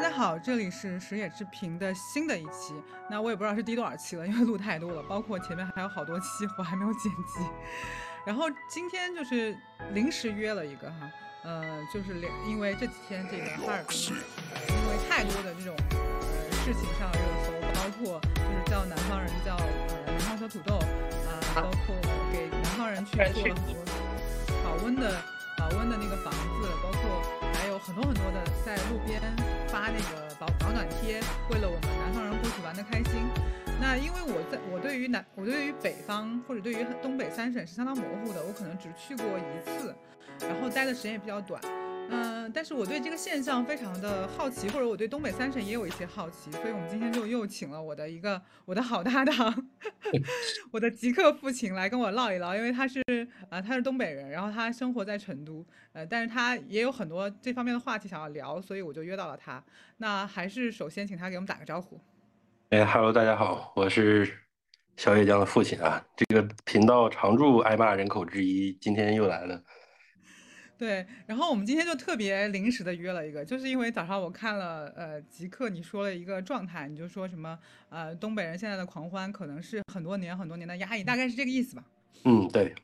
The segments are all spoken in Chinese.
大家好，这里是石野之平的新的一期。那我也不知道是第多少期了，因为录太多了，包括前面还有好多期我还没有剪辑。然后今天就是临时约了一个哈，呃，就是两，因为这几天这个哈尔滨因为太多的这种呃事情上热搜，包括就是叫南方人叫呃南方小土豆啊，包括给南方人去做了很多保温的保温的那个房子，包括很多很多的在路边发那个保保暖贴，为了我们南方人过去玩的开心。那因为我在我对于南我对于北方或者对于东北三省是相当模糊的，我可能只去过一次，然后待的时间也比较短。嗯，但是我对这个现象非常的好奇，或者我对东北三省也有一些好奇，所以我们今天就又请了我的一个我的好搭档，我的极客父亲来跟我唠一唠，因为他是啊他是东北人，然后他生活在成都，呃，但是他也有很多这方面的话题想要聊，所以我就约到了他。那还是首先请他给我们打个招呼。哎哈喽，大家好，我是小野江的父亲啊，这个频道常驻挨骂人口之一，今天又来了。对，然后我们今天就特别临时的约了一个，就是因为早上我看了呃极客你说了一个状态，你就说什么呃东北人现在的狂欢可能是很多年很多年的压抑，大概是这个意思吧？嗯，对。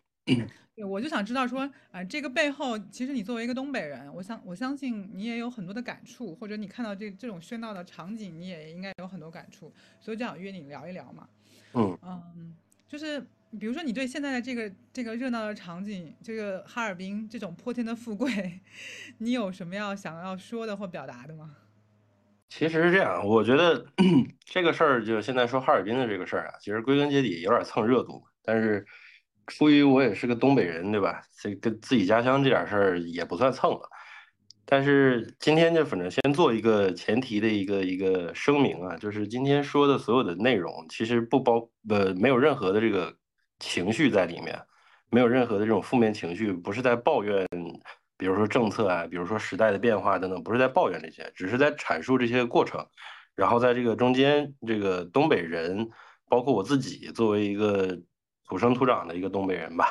对，我就想知道说啊这个背后，其实你作为一个东北人，我相我相信你也有很多的感触，或者你看到这这种喧闹的场景，你也应该有很多感触，所以就想约你聊一聊嘛。嗯嗯，就是比如说你对现在的这个这个热闹的场景，这个哈尔滨这种泼天的富贵，你有什么要想要说的或表达的吗？其实是这样，我觉得 这个事儿就现在说哈尔滨的这个事儿啊，其实归根结底有点蹭热度，但是。出于我也是个东北人，对吧？这跟自己家乡这点事儿也不算蹭了。但是今天就反正先做一个前提的一个一个声明啊，就是今天说的所有的内容其实不包呃没有任何的这个情绪在里面，没有任何的这种负面情绪，不是在抱怨，比如说政策啊，比如说时代的变化等等，不是在抱怨这些，只是在阐述这些过程。然后在这个中间，这个东北人，包括我自己作为一个。土生土长的一个东北人吧，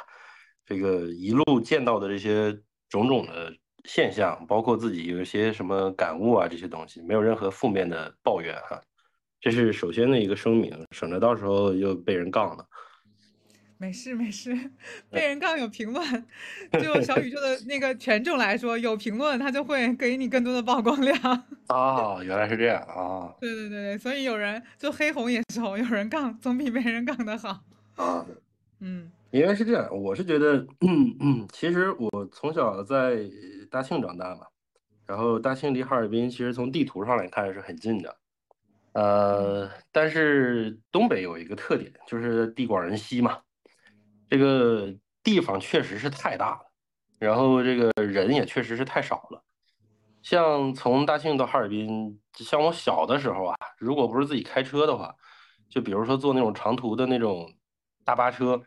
这个一路见到的这些种种的现象，包括自己有一些什么感悟啊，这些东西没有任何负面的抱怨哈，这是首先的一个声明，省得到时候又被人杠了。没事没事，被人杠有评论，就小宇宙的那个权重来说，有评论他就会给你更多的曝光量。哦，原来是这样啊！对对对对，所以有人就黑红也是红，有人杠总比没人杠的好啊。嗯，因为是这样，我是觉得，嗯 嗯，其实我从小在大庆长大嘛，然后大庆离哈尔滨其实从地图上来看是很近的，呃，但是东北有一个特点，就是地广人稀嘛，这个地方确实是太大了，然后这个人也确实是太少了，像从大庆到哈尔滨，像我小的时候啊，如果不是自己开车的话，就比如说坐那种长途的那种。大巴车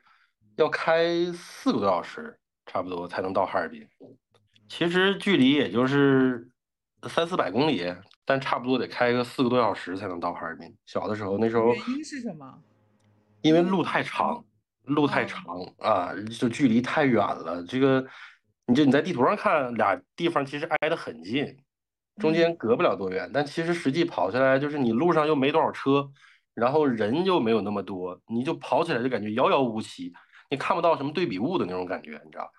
要开四个多小时，差不多才能到哈尔滨。其实距离也就是三四百公里，但差不多得开个四个多小时才能到哈尔滨。小的时候，那时候原因是什么？因为路太长，路太长啊，就距离太远了。这个，你就你在地图上看，俩地方其实挨得很近，中间隔不了多远，但其实实际跑下来，就是你路上又没多少车。然后人又没有那么多，你就跑起来就感觉遥遥无期，你看不到什么对比物的那种感觉，你知道？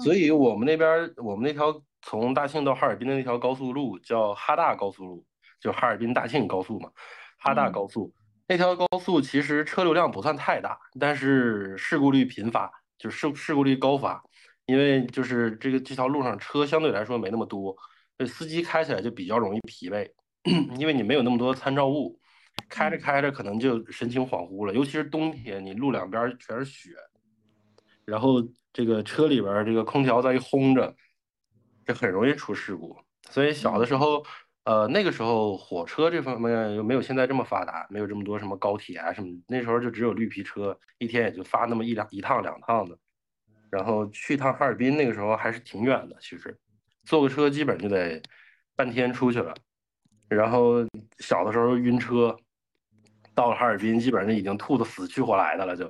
所以我们那边我们那条从大庆到哈尔滨的那条高速路叫哈大高速路，就哈尔滨大庆高速嘛，哈大高速那条高速其实车流量不算太大，但是事故率频发，就事事故率高发，因为就是这个这条路上车相对来说没那么多，所以司机开起来就比较容易疲惫，因为你没有那么多参照物。开着开着，可能就神情恍惚了。尤其是冬天，你路两边全是雪，然后这个车里边这个空调再一轰着，这很容易出事故。所以小的时候，呃，那个时候火车这方面又没有现在这么发达，没有这么多什么高铁啊什么。那时候就只有绿皮车，一天也就发那么一两一趟两趟的。然后去趟哈尔滨，那个时候还是挺远的，其实坐个车基本就得半天出去了。然后小的时候晕车。到了哈尔滨，基本上已经吐得死去活来的了，就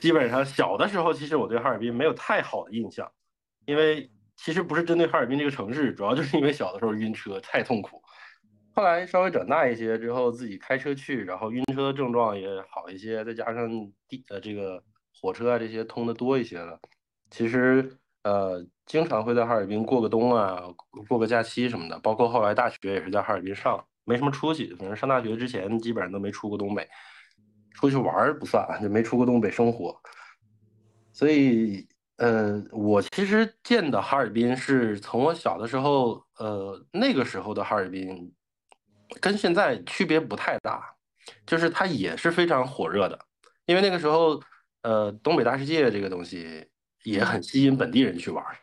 基本上小的时候，其实我对哈尔滨没有太好的印象，因为其实不是针对哈尔滨这个城市，主要就是因为小的时候晕车太痛苦。后来稍微长大一些之后，自己开车去，然后晕车的症状也好一些，再加上地呃这个火车啊这些通的多一些了，其实呃经常会在哈尔滨过个冬啊，过个假期什么的。包括后来大学也是在哈尔滨上，没什么出息。反正上大学之前基本上都没出过东北，出去玩不算，就没出过东北生活。所以呃，我其实见的哈尔滨是从我小的时候，呃那个时候的哈尔滨。跟现在区别不太大，就是它也是非常火热的，因为那个时候，呃，东北大世界这个东西也很吸引本地人去玩儿。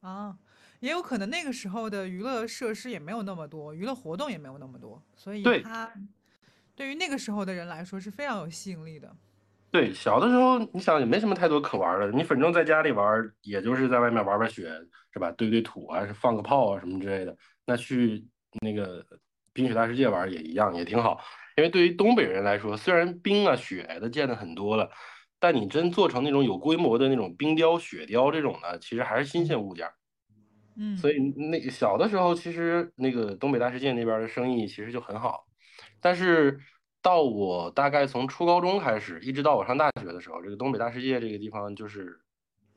啊，也有可能那个时候的娱乐设施也没有那么多，娱乐活动也没有那么多，所以它对于那个时候的人来说是非常有吸引力的。对，小的时候你想也没什么太多可玩的，你反正在家里玩，也就是在外面玩玩雪，是吧？堆堆土啊，放个炮啊什么之类的。那去那个。冰雪大世界玩也一样，也挺好。因为对于东北人来说，虽然冰啊雪的见的很多了，但你真做成那种有规模的那种冰雕、雪雕这种的，其实还是新鲜物件。嗯，所以那小的时候，其实那个东北大世界那边的生意其实就很好。但是到我大概从初高中开始，一直到我上大学的时候，这个东北大世界这个地方就是，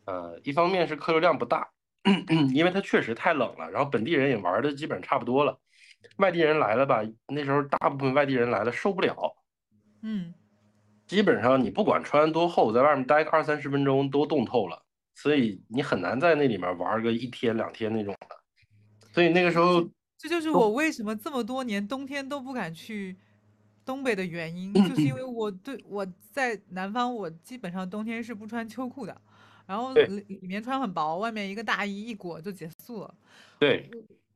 呃，一方面是客流量不大，因为它确实太冷了，然后本地人也玩的基本差不多了。外地人来了吧？那时候大部分外地人来了受不了，嗯，基本上你不管穿多厚，在外面待个二三十分钟都冻透了，所以你很难在那里面玩个一天两天那种的。所以那个时候，这就是我为什么这么多年冬天都不敢去东北的原因，就是因为我对我在南方，我基本上冬天是不穿秋裤的，然后里里面穿很薄，外面一个大衣一裹就结束了。对。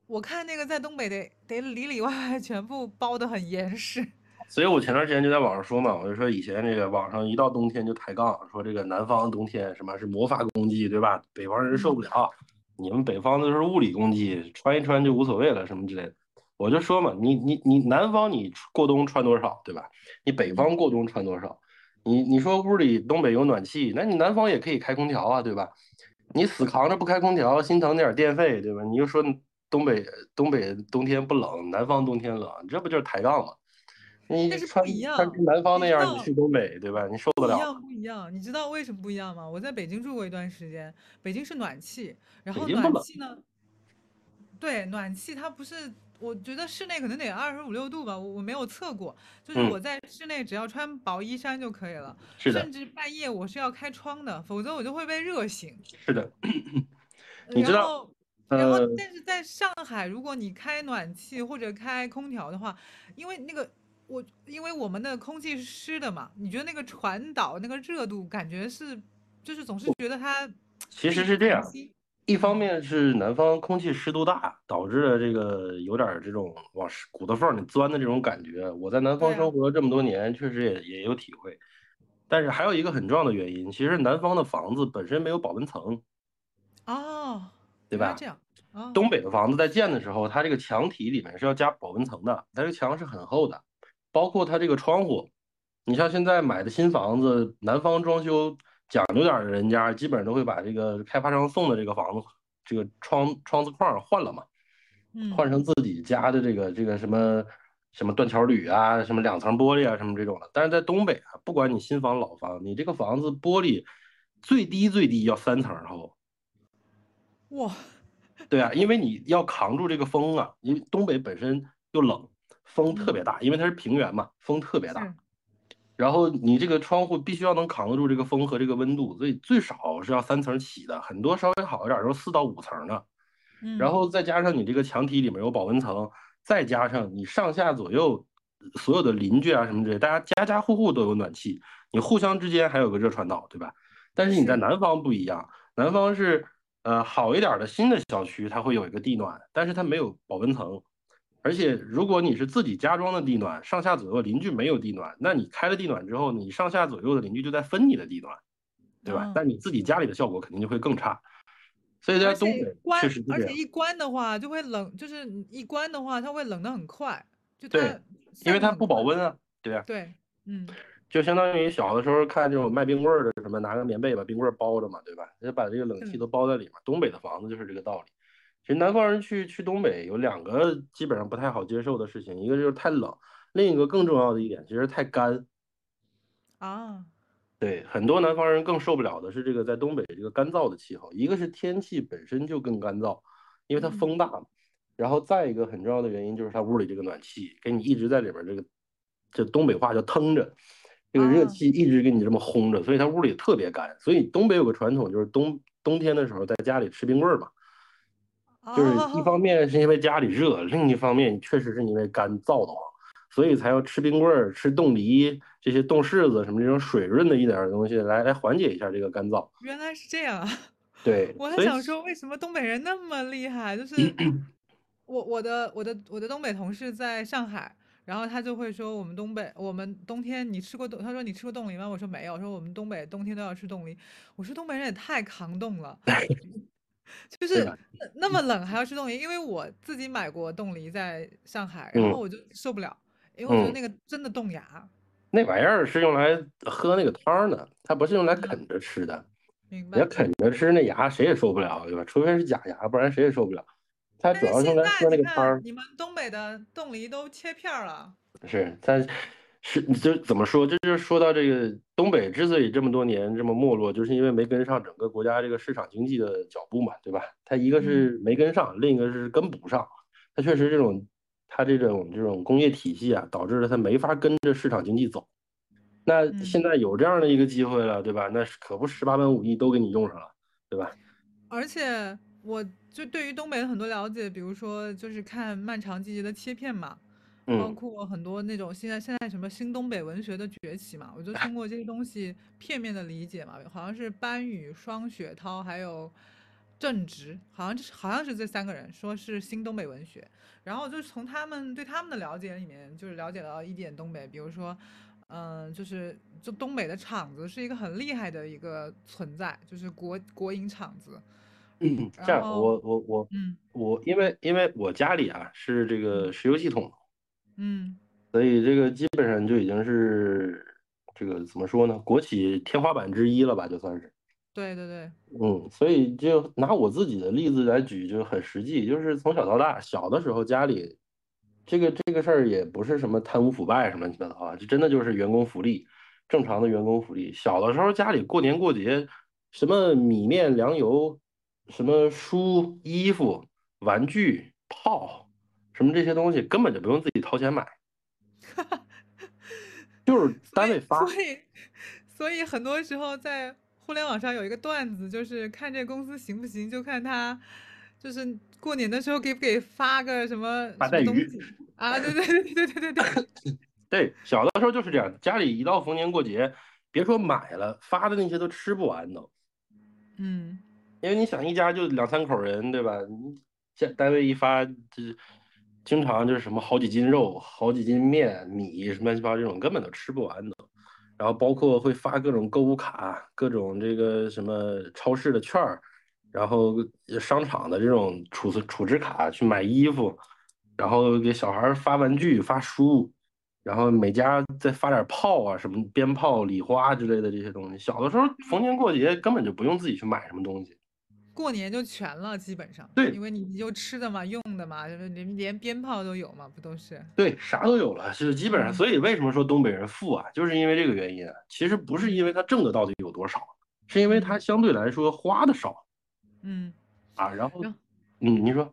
我看那个在东北得得里里外外全部包的很严实，所以我前段时间就在网上说嘛，我就说以前这个网上一到冬天就抬杠，说这个南方冬天什么是魔法攻击，对吧？北方人受不了，你们北方都是物理攻击，穿一穿就无所谓了什么之类的。我就说嘛，你你你南方你过冬穿多少，对吧？你北方过冬穿多少？你你说屋里东北有暖气，那你南方也可以开空调啊，对吧？你死扛着不开空调，心疼点电费，对吧？你就说。东北东北冬天不冷，南方冬天冷，这不就是抬杠吗？你穿穿成南方那样，你去东北，对吧？你受得了？不一样，不一样。你知道为什么不一样吗？我在北京住过一段时间，北京是暖气，然后暖气呢，对，暖气它不是，我觉得室内可能得二十五六度吧，我我没有测过，就是我在室内只要穿薄衣衫就可以了，甚至半夜我是要开窗的，否则我就会被热醒。是的，你知道。然后，但是在上海，如果你开暖气或者开空调的话，因为那个我，因为我们的空气是湿的嘛，你觉得那个传导那个热度感觉是，就是总是觉得它其实是这样，一方面是南方空气湿度大，导致了这个有点这种往骨头缝里钻的这种感觉。我在南方生活这么多年，确实也也有体会。但是还有一个很重要的原因，其实南方的房子本身没有保温层。哦。对吧？这样，东北的房子在建的时候，它这个墙体里面是要加保温层的，它这个墙是很厚的，包括它这个窗户。你像现在买的新房子，南方装修讲究点的人家，基本上都会把这个开发商送的这个房子，这个窗窗子框换了嘛，换成自己家的这个这个什么什么断桥铝啊，什么两层玻璃啊，什么这种的。但是在东北啊，不管你新房老房，你这个房子玻璃最低最低要三层厚。哇，对啊，因为你要扛住这个风啊，因为东北本身又冷，风特别大，因为它是平原嘛，风特别大。然后你这个窗户必须要能扛得住这个风和这个温度，所以最少是要三层起的，很多稍微好一点都四到五层的。然后再加上你这个墙体里面有保温层，再加上你上下左右所有的邻居啊什么之类，大家家家户户都有暖气，你互相之间还有个热传导，对吧？但是你在南方不一样，南方是。呃，好一点的新的小区，它会有一个地暖，但是它没有保温层。而且，如果你是自己家装的地暖，上下左右邻居没有地暖，那你开了地暖之后，你上下左右的邻居就在分你的地暖，对吧？但你自己家里的效果肯定就会更差。所以在东北确实而且一关的话就会冷，就是一关的话它会冷得很快。就对，因为它不保温啊，对啊。对，嗯。就相当于小的时候看这种卖冰棍儿的什么，拿个棉被把冰棍儿包着嘛，对吧？就把这个冷气都包在里面。东北的房子就是这个道理。其实南方人去去东北有两个基本上不太好接受的事情，一个就是太冷，另一个更重要的一点其实太干。啊，对，很多南方人更受不了的是这个在东北这个干燥的气候，一个是天气本身就更干燥，因为它风大嘛，然后再一个很重要的原因就是他屋里这个暖气给你一直在里边这个，这东北话叫腾着，这个热气一直给你这么轰着，所以他屋里特别干。所以东北有个传统就是冬冬天的时候在家里吃冰棍儿嘛，就是一方面是因为家里热，另一方面确实是因为干燥的慌。所以才要吃冰棍儿、吃冻梨这些冻柿子什么这种水润的一点的东西，来来缓解一下这个干燥。原来是这样啊！对，我还想说，为什么东北人那么厉害？就是 我我的我的我的东北同事在上海，然后他就会说，我们东北我们冬天你吃过冻？他说你吃过冻梨吗？我说没有。说我们东北冬天都要吃冻梨。我说东北人也太抗冻了，就是那么冷还要吃冻梨。因为我自己买过冻梨在上海，然后我就受不了。因为我觉得那个真的冻牙，那玩意儿是用来喝那个汤的，它不是用来啃着吃的。明白。你要啃着吃，那牙谁也受不了，对吧？除非是假牙，不然谁也受不了。它主要用来喝那个汤。你们东北的冻梨都切片了。是，但是就怎么说？这就是说到这个东北之所以这么多年这么没落，就是因为没跟上整个国家这个市场经济的脚步嘛，对吧？它一个是没跟上，另一个是跟不上。它确实这种。它这种这种工业体系啊，导致了它没法跟着市场经济走。那现在有这样的一个机会了，对吧？那可不十八般武艺都给你用上了，对吧？而且我就对于东北的很多了解，比如说就是看《漫长季节》的切片嘛，包括很多那种现在现在什么新东北文学的崛起嘛，我就通过这些东西片面的理解嘛，好像是班宇、双雪涛还有郑直，好像就是好像是这三个人说是新东北文学。然后就是从他们对他们的了解里面，就是了解到一点东北，比如说，嗯，就是就东北的厂子是一个很厉害的一个存在，就是国国营厂子。嗯，这样，我我我，嗯，我因为因为我家里啊是这个石油系统，嗯，所以这个基本上就已经是这个怎么说呢，国企天花板之一了吧，就算是。对对对，嗯，所以就拿我自己的例子来举，就很实际，就是从小到大，小的时候家里，这个这个事儿也不是什么贪污腐败什么乱七八糟啊，这真的就是员工福利，正常的员工福利。小的时候家里过年过节，什么米面粮油，什么书衣服玩具炮，什么这些东西根本就不用自己掏钱买。哈哈。就是单位发。所以所以很多时候在互联网上有一个段子，就是看这公司行不行，就看他。就是过年的时候给不给发个什么。啊，对对对对对对对。对，小的时候就是这样，家里一到逢年过节，别说买了，发的那些都吃不完都。嗯。因为你想一家就两三口人，对吧？你，像单位一发，就是。经常就是什么好几斤肉、好几斤面、米什么乱七八糟这种，根本都吃不完的。然后包括会发各种购物卡，各种这个什么超市的券儿，然后商场的这种储储值卡去买衣服，然后给小孩发玩具、发书，然后每家再发点炮啊，什么鞭炮、礼花之类的这些东西。小的时候逢年过节根本就不用自己去买什么东西。过年就全了，基本上。对，因为你就吃的嘛，用的嘛，就连连鞭炮都有嘛，不都是？对，啥都有了，是基本上。所以为什么说东北人富啊，就是因为这个原因啊。其实不是因为他挣的到底有多少，是因为他相对来说花的少。嗯。啊，然后，嗯，你说。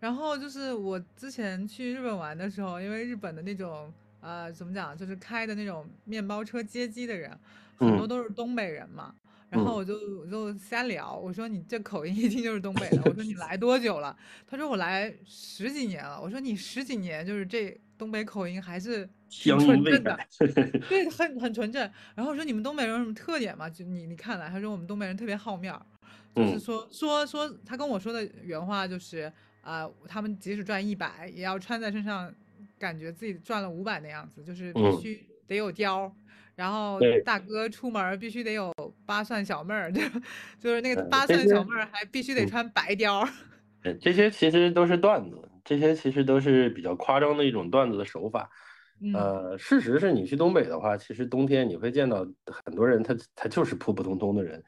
然后就是我之前去日本玩的时候，因为日本的那种呃，怎么讲，就是开的那种面包车接机的人，很多都是东北人嘛。然后我就我就瞎聊，我说你这口音一听就是东北的。我说你来多久了？他说我来十几年了。我说你十几年就是这东北口音还是挺纯正的，对，很很纯正。然后我说你们东北人有什么特点吗？就你你看来，他说我们东北人特别好面儿，就是说说说他跟我说的原话就是啊，他们即使赚一百，也要穿在身上，感觉自己赚了五百的样子，就是必须得有貂。然后大哥出门必须得有八蒜小妹儿，就就是那个八蒜小妹儿还必须得穿白貂。这些其实都是段子，这些其实都是比较夸张的一种段子的手法。呃，事实是你去东北的话，其实冬天你会见到很多人，他他就是普普通通的人，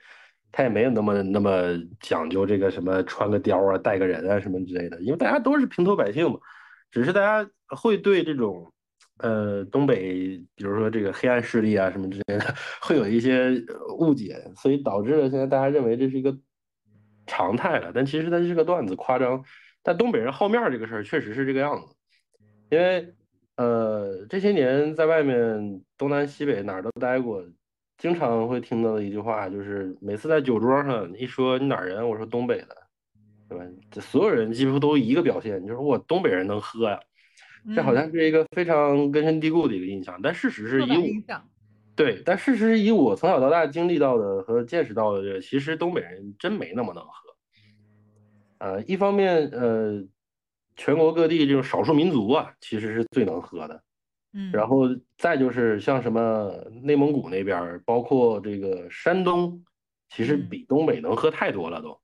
他也没有那么那么讲究这个什么穿个貂啊、带个人啊什么之类的，因为大家都是平头百姓嘛，只是大家会对这种呃东北，比如说这个黑暗势力啊什么之类的，会有一些误解，所以导致了现在大家认为这是一个常态了，但其实它是个段子，夸张。但东北人好面这个事儿确实是这个样子，因为。呃，这些年在外面东南西北哪儿都待过，经常会听到的一句话就是，每次在酒桌上一说你哪人，我说东北的，对吧？这所有人几乎都一个表现，就是我东北人能喝呀，这好像是一个非常根深蒂固的一个印象。但事实是以我，对，但事实是以我从小到大经历到的和见识到的，这其实东北人真没那么能喝。呃，一方面，呃。全国各地这种少数民族啊，其实是最能喝的，嗯，然后再就是像什么内蒙古那边，包括这个山东，其实比东北能喝太多了都。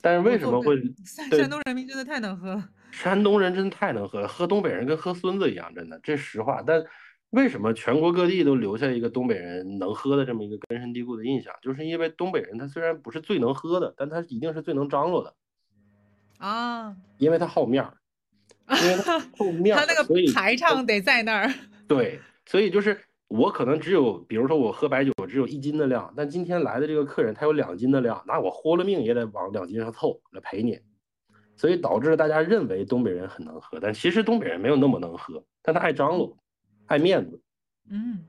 但是为什么会？山东人民真的太能喝了。山东人真的太能喝了，喝东北人跟喝孙子一样，真的，这实话。但为什么全国各地都留下一个东北人能喝的这么一个根深蒂固的印象？就是因为东北人他虽然不是最能喝的，但他一定是最能张罗的。啊，因为他好面儿，因为他好面儿，他那个排场得在那儿。对，所以就是我可能只有，比如说我喝白酒只有一斤的量，但今天来的这个客人他有两斤的量，那我豁了命也得往两斤上凑来陪你。所以导致了大家认为东北人很能喝，但其实东北人没有那么能喝，但他爱张罗，爱面子。嗯，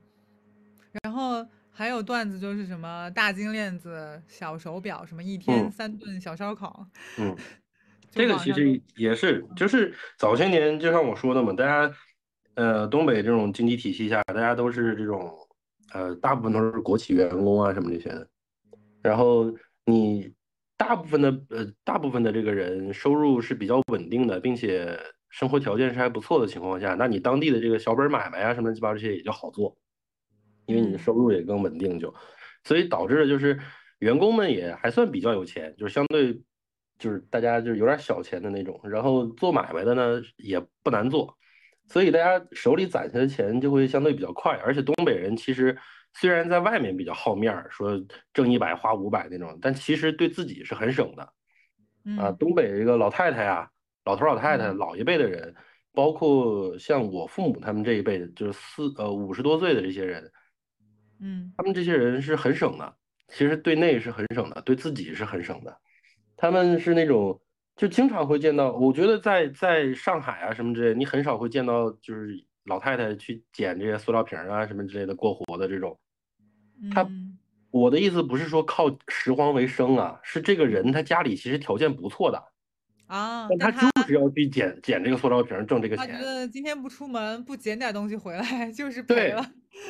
然后还有段子就是什么大金链子、小手表，什么一天三顿小烧烤。嗯。这个其实也是，就是早些年，就像我说的嘛，大家，呃，东北这种经济体系下，大家都是这种，呃，大部分都是国企员工啊什么这些的。然后你大部分的，呃，大部分的这个人收入是比较稳定的，并且生活条件是还不错的情况下，那你当地的这个小本买卖啊什么乱七八糟这些也就好做，因为你的收入也更稳定，就，所以导致的就是员工们也还算比较有钱，就是相对。就是大家就是有点小钱的那种，然后做买卖的呢也不难做，所以大家手里攒下的钱就会相对比较快。而且东北人其实虽然在外面比较好面儿，说挣一百花五百那种，但其实对自己是很省的。啊，东北这个老太太呀、老头老太太、老一辈的人，包括像我父母他们这一辈的，就是四呃五十多岁的这些人，嗯，他们这些人是很省的，其实对内是很省的，对自己是很省的。他们是那种，就经常会见到。我觉得在在上海啊什么之类，你很少会见到，就是老太太去捡这些塑料瓶啊什么之类的过活的这种。他，我的意思不是说靠拾荒为生啊，是这个人他家里其实条件不错的啊，但他就是要去捡捡这个塑料瓶挣这个钱。他觉得今天不出门不捡点东西回来 就是赔了。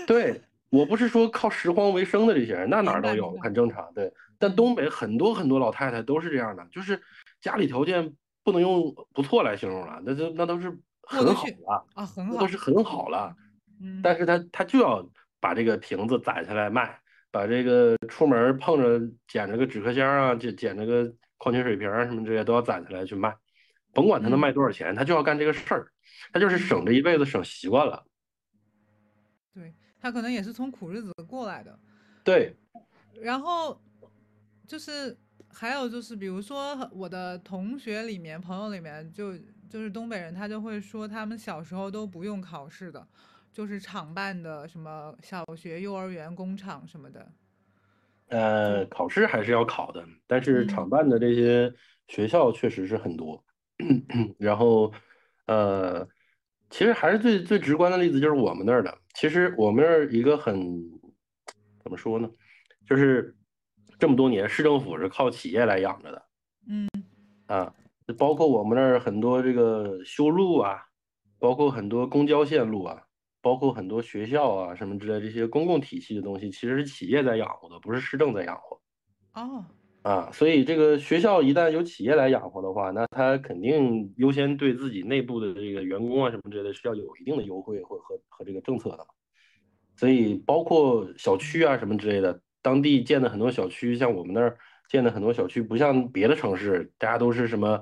对，我不是说靠拾荒为生的这些人，那哪儿都有，很正常。对。但东北很多很多老太太都是这样的，就是家里条件不能用不错来形容了，那就那都是很好了啊，很好，都是很好了。嗯，但是他他就要把这个瓶子攒下来卖，把这个出门碰着捡着个纸壳箱啊，捡捡着个矿泉水瓶什么这些都要攒下来去卖，甭管他能卖多少钱，他就要干这个事儿，他就是省这一辈子省习惯了。对他可能也是从苦日子过来的。对，然后。就是还有就是，比如说我的同学里面、朋友里面，就就是东北人，他就会说他们小时候都不用考试的，就是厂办的什么小学、幼儿园、工厂什么的。呃，考试还是要考的，但是厂办的这些学校确实是很多。然后，呃，其实还是最最直观的例子就是我们那儿的。其实我们那儿一个很怎么说呢，就是。这么多年，市政府是靠企业来养着的，嗯，啊，包括我们那儿很多这个修路啊，包括很多公交线路啊，包括很多学校啊什么之类这些公共体系的东西，其实是企业在养活的，不是市政在养活。哦，啊，所以这个学校一旦由企业来养活的话，那他肯定优先对自己内部的这个员工啊什么之类的是要有一定的优惠或和和这个政策的。所以包括小区啊什么之类的。当地建的很多小区，像我们那儿建的很多小区，不像别的城市，大家都是什么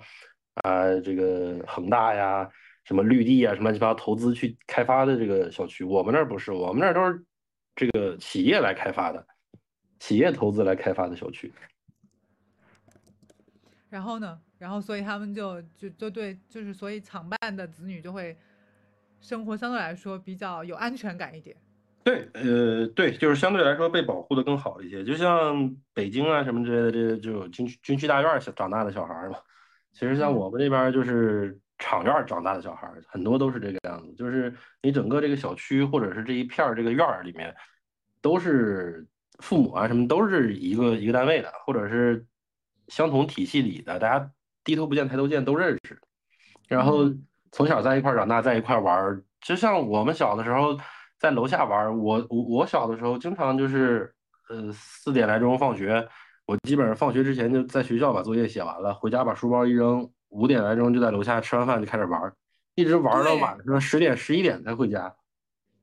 啊，这个恒大呀，什么绿地啊，什么乱七八糟投资去开发的这个小区。我们那儿不是，我们那儿都是这个企业来开发的，企业投资来开发的小区。然后呢？然后所以他们就就就对，就是所以厂办的子女就会生活相对来说比较有安全感一点。对，呃，对，就是相对来说被保护的更好一些。就像北京啊什么之类的，这就有军区军区大院长大的小孩嘛。其实像我们这边就是厂院长大的小孩，很多都是这个样子。就是你整个这个小区或者是这一片这个院儿里面，都是父母啊什么都是一个一个单位的，或者是相同体系里的，大家低头不见抬头见都认识。然后从小在一块长大，在一块玩。就像我们小的时候。在楼下玩，我我我小的时候经常就是，呃，四点来钟放学，我基本上放学之前就在学校把作业写完了，回家把书包一扔，五点来钟就在楼下吃完饭就开始玩，一直玩到晚上十点十一点才回家。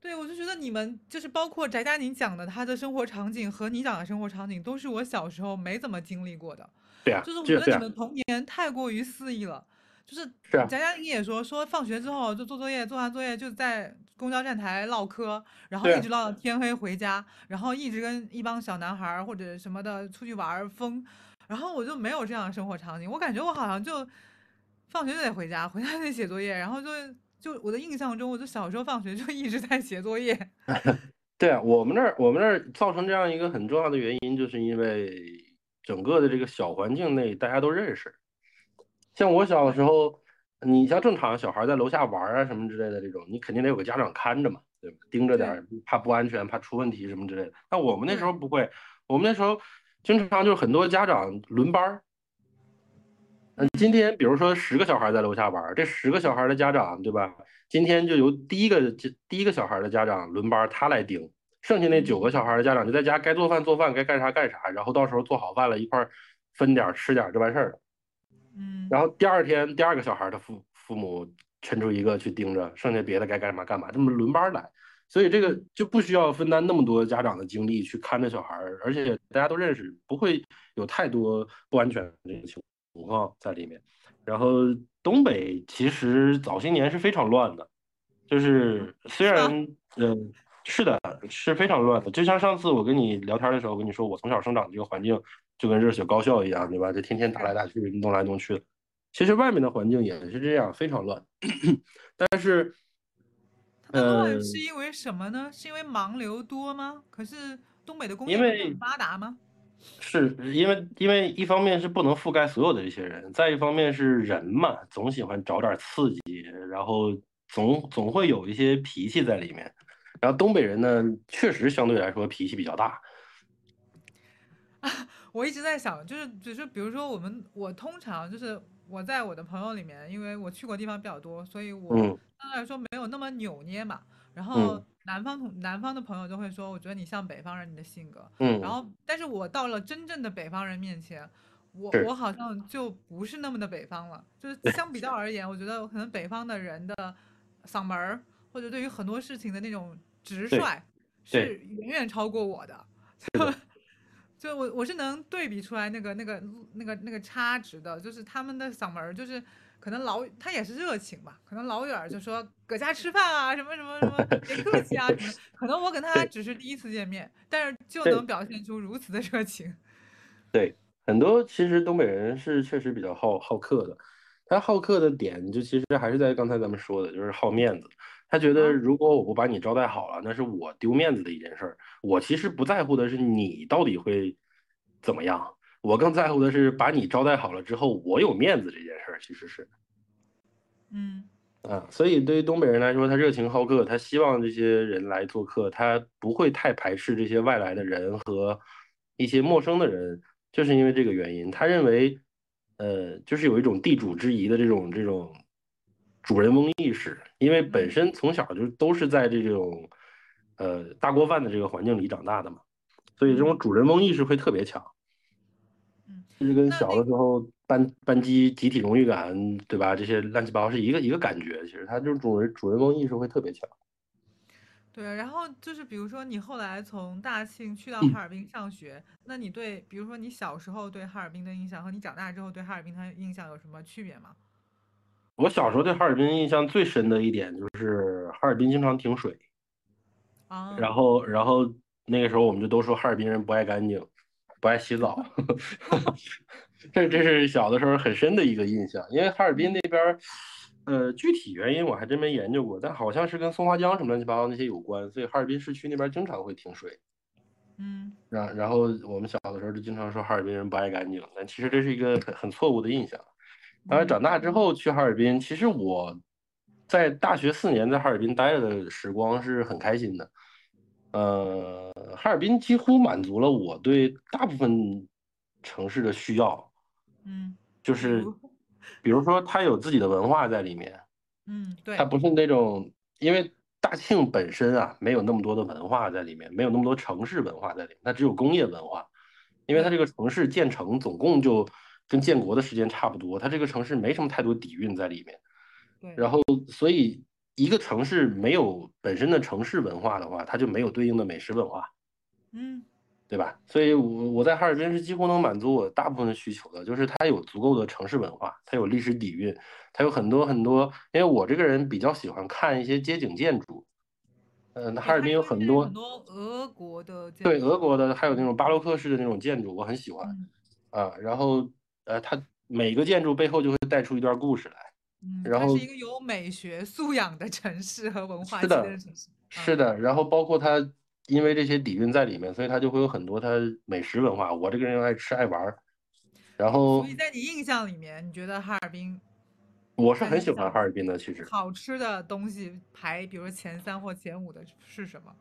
对，我就觉得你们就是包括翟佳宁讲的他的生活场景和你讲的生活场景，都是我小时候没怎么经历过的。对啊，就是我觉得你们童年太过于肆意了。就是翟佳宁也说，说放学之后就做作业，做完作业就在公交站台唠嗑，然后一直唠到天黑回家，然后一直跟一帮小男孩或者什么的出去玩疯，然后我就没有这样的生活场景，我感觉我好像就放学就得回家，回家就得写作业，然后就就我的印象中，我就小时候放学就一直在写作业。对啊，我们那儿我们那儿造成这样一个很重要的原因，就是因为整个的这个小环境内大家都认识。像我小的时候，你像正常小孩在楼下玩啊什么之类的这种，你肯定得有个家长看着嘛，对吧？盯着点，怕不安全，怕出问题什么之类的。但我们那时候不会，我们那时候经常就是很多家长轮班儿。嗯，今天比如说十个小孩在楼下玩，这十个小孩的家长，对吧？今天就由第一个第一个小孩的家长轮班，他来盯，剩下那九个小孩的家长就在家该做饭做饭，该干啥干啥，然后到时候做好饭了，一块分点吃点就完事儿了。嗯，然后第二天第二个小孩的父父母抻出一个去盯着，剩下别的该干嘛干嘛，这么轮班来，所以这个就不需要分担那么多家长的精力去看着小孩，而且大家都认识，不会有太多不安全的这个情况在里面。然后东北其实早些年是非常乱的，就是虽然嗯是的是非常乱的，就像上次我跟你聊天的时候，我跟你说我从小生长的这个环境。就跟热血高校一样，对吧？就天天打来打去，弄来弄去的。其实外面的环境也是这样，非常乱。但是，呃是因为什么呢？是因为盲流多吗？可是东北的工业很发达吗？是因为因为一方面是不能覆盖所有的这些人，再一方面是人嘛，总喜欢找点刺激，然后总总会有一些脾气在里面。然后东北人呢，确实相对来说脾气比较大。我一直在想，就是只是比如说我们，我通常就是我在我的朋友里面，因为我去过地方比较多，所以我相对来说没有那么扭捏嘛。然后南方同南方的朋友就会说，我觉得你像北方人，你的性格。嗯。然后，但是我到了真正的北方人面前，我我好像就不是那么的北方了。就是相比较而言，我觉得可能北方的人的嗓门儿，或者对于很多事情的那种直率，是远远超过我的。就我我是能对比出来那个那个那个那个差值的，就是他们的嗓门儿，就是可能老他也是热情吧，可能老远就说搁家吃饭啊，什么什么什么，别客气啊什么。可能我跟他只是第一次见面，但是就能表现出如此的热情。对，很多其实东北人是确实比较好好客的，他好客的点就其实还是在刚才咱们说的，就是好面子。他觉得如果我不把你招待好了，那是我丢面子的一件事儿。我其实不在乎的是你到底会怎么样，我更在乎的是把你招待好了之后，我有面子这件事儿。其实是，嗯啊，所以对于东北人来说，他热情好客，他希望这些人来做客，他不会太排斥这些外来的人和一些陌生的人，就是因为这个原因。他认为，呃，就是有一种地主之谊的这种这种。主人翁意识，因为本身从小就都是在这种，呃大锅饭的这个环境里长大的嘛，所以这种主人翁意识会特别强。嗯，就是跟小的时候班班级集体荣誉感，对吧？这些乱七八糟是一个一个感觉。其实他就是主人主人翁意识会特别强。对，然后就是比如说你后来从大庆去到哈尔滨上学，那你对比如说你小时候对哈尔滨的印象和你长大之后对哈尔滨的印象有什么区别吗？我小时候对哈尔滨印象最深的一点就是哈尔滨经常停水，啊，然后然后那个时候我们就都说哈尔滨人不爱干净，不爱洗澡，这这是小的时候很深的一个印象。因为哈尔滨那边，呃，具体原因我还真没研究过，但好像是跟松花江什么乱七八糟那些有关，所以哈尔滨市区那边经常会停水。嗯然然后我们小的时候就经常说哈尔滨人不爱干净，但其实这是一个很很错误的印象。当然长大之后去哈尔滨，其实我在大学四年在哈尔滨待着的时光是很开心的。呃，哈尔滨几乎满足了我对大部分城市的需要，嗯，就是比如比如说它有自己的文化在里面，嗯，对它，不是那种，因为大庆本身啊没有那么多的文化在里面，没有那么多城市文化在里面，它只有工业文化。因为它这个城市建成总共就跟建国的时间差不多，它这个城市没什么太多底蕴在里面。对，然后，所以一个城市没有本身的城市文化的话，它就没有对应的美食文化，嗯对吧？所以我我在哈尔滨是几乎能满足我大部分的需求的，就是它有足够的城市文化，它有历史底蕴，它有很多很多。因为我这个人比较喜欢看一些街景建筑，嗯、哈尔滨有很多很多俄国的建对俄国的，还有那种巴洛克式的那种建筑，我很喜欢嗯啊。然后呃，它每个建筑背后就会带出一段故事来。嗯，然后它是一个有美学素养的城市和文化是的。是的，然后包括它，因为这些底蕴在里面，所以它就会有很多它美食文化。我这个人又爱吃爱玩儿，然后所以在你印象里面，你觉得哈尔滨我是很喜欢哈尔滨的。其实好吃的东西排，比如说前三或前五的是什么？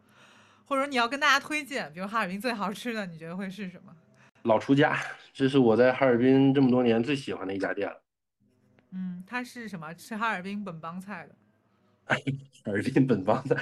或者你要跟大家推荐，比如哈尔滨最好吃的，你觉得会是什么？老厨家，这是我在哈尔滨这么多年最喜欢的一家店了。嗯，它是什么？吃哈尔滨本帮菜的。哈尔滨本帮菜，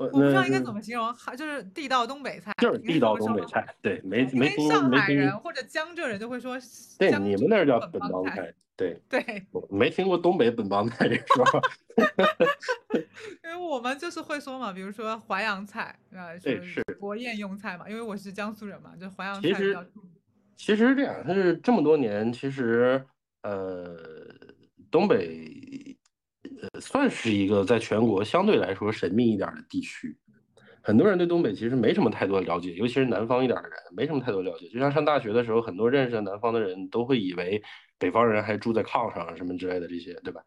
我我不知道应该怎么形容，哈，就是地道东北菜，就是地道。东北菜，对，没没听过上海人或者江浙人就会说对，你们那儿叫本帮菜，对，对，我没听过东北本帮菜这说法。因为我们就是会说嘛，比如说淮扬菜，啊，说对是国宴用菜嘛，因为我是江苏人嘛，就淮扬其实菜比较出名。其实这样，它是这么多年，其实呃，东北呃算是一个在全国相对来说神秘一点儿的地区。很多人对东北其实没什么太多了解，尤其是南方一点儿的人，没什么太多了解。就像上大学的时候，很多认识的南方的人都会以为北方人还住在炕上什么之类的这些，对吧？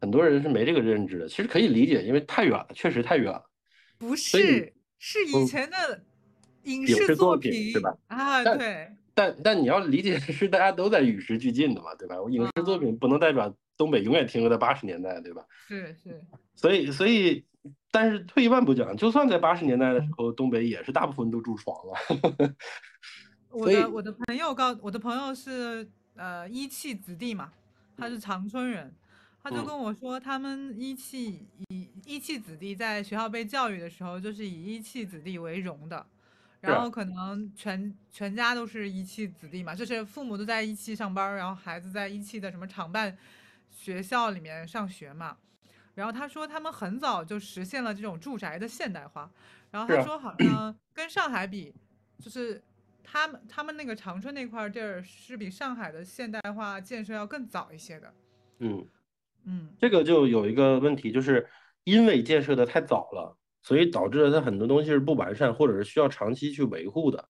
很多人是没这个认知的。其实可以理解，因为太远了，确实太远了。不是，是以嗯前的影影视视作品品是吧啊，对，但但你要理解的是，大家都在与时俱进的嘛，对吧？我影视作嗯品不能代表东北永远停留在八十年代，对吧？是是，所以所以，但是退一万步讲，就算在八十年代的时候，东北也是大部分都住床了。我的我的朋友告我的朋友是呃一汽子弟嘛，他是长春人，他就嗯。跟我说，他们一汽以一汽子弟在学校被教育的时候，就是以一汽子弟为荣的，然后可能全全家都是一汽子弟嘛，就是父母都在一汽上班，然后孩子在一汽的什么厂办学校里面上学嘛。然后他说他们很早就实现了这种住宅的现代化，然后他说好像跟上海比，就是他们他们那个长春那块地儿是比上海的现代化建设要更早一些的。嗯，嗯这个就有一个问题，就是因为建设的太早了，所以导致了它很多东西是不完善，或者是需要长期去维护的。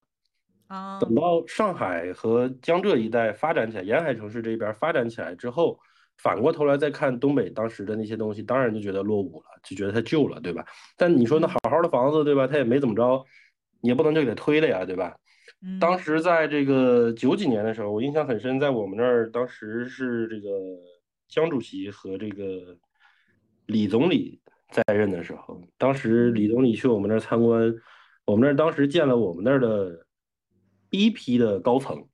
啊，等到上海和江浙一带发展起来，沿海城市这边发展起来之后，反过头来再看东北当时的那些东西，当然就觉得落伍了，就觉得它旧了，对吧？但你说那好好的房子，对吧？它也没怎么着，你也不能就给它推了呀，对吧？嗯当时在这个九几年的时候，我印象很深，在我们那儿，当时是这个江主席和这个李总理在任的时候，当时李总理去我们那儿参观，我们那儿当时建了我们那儿的第一批的高层，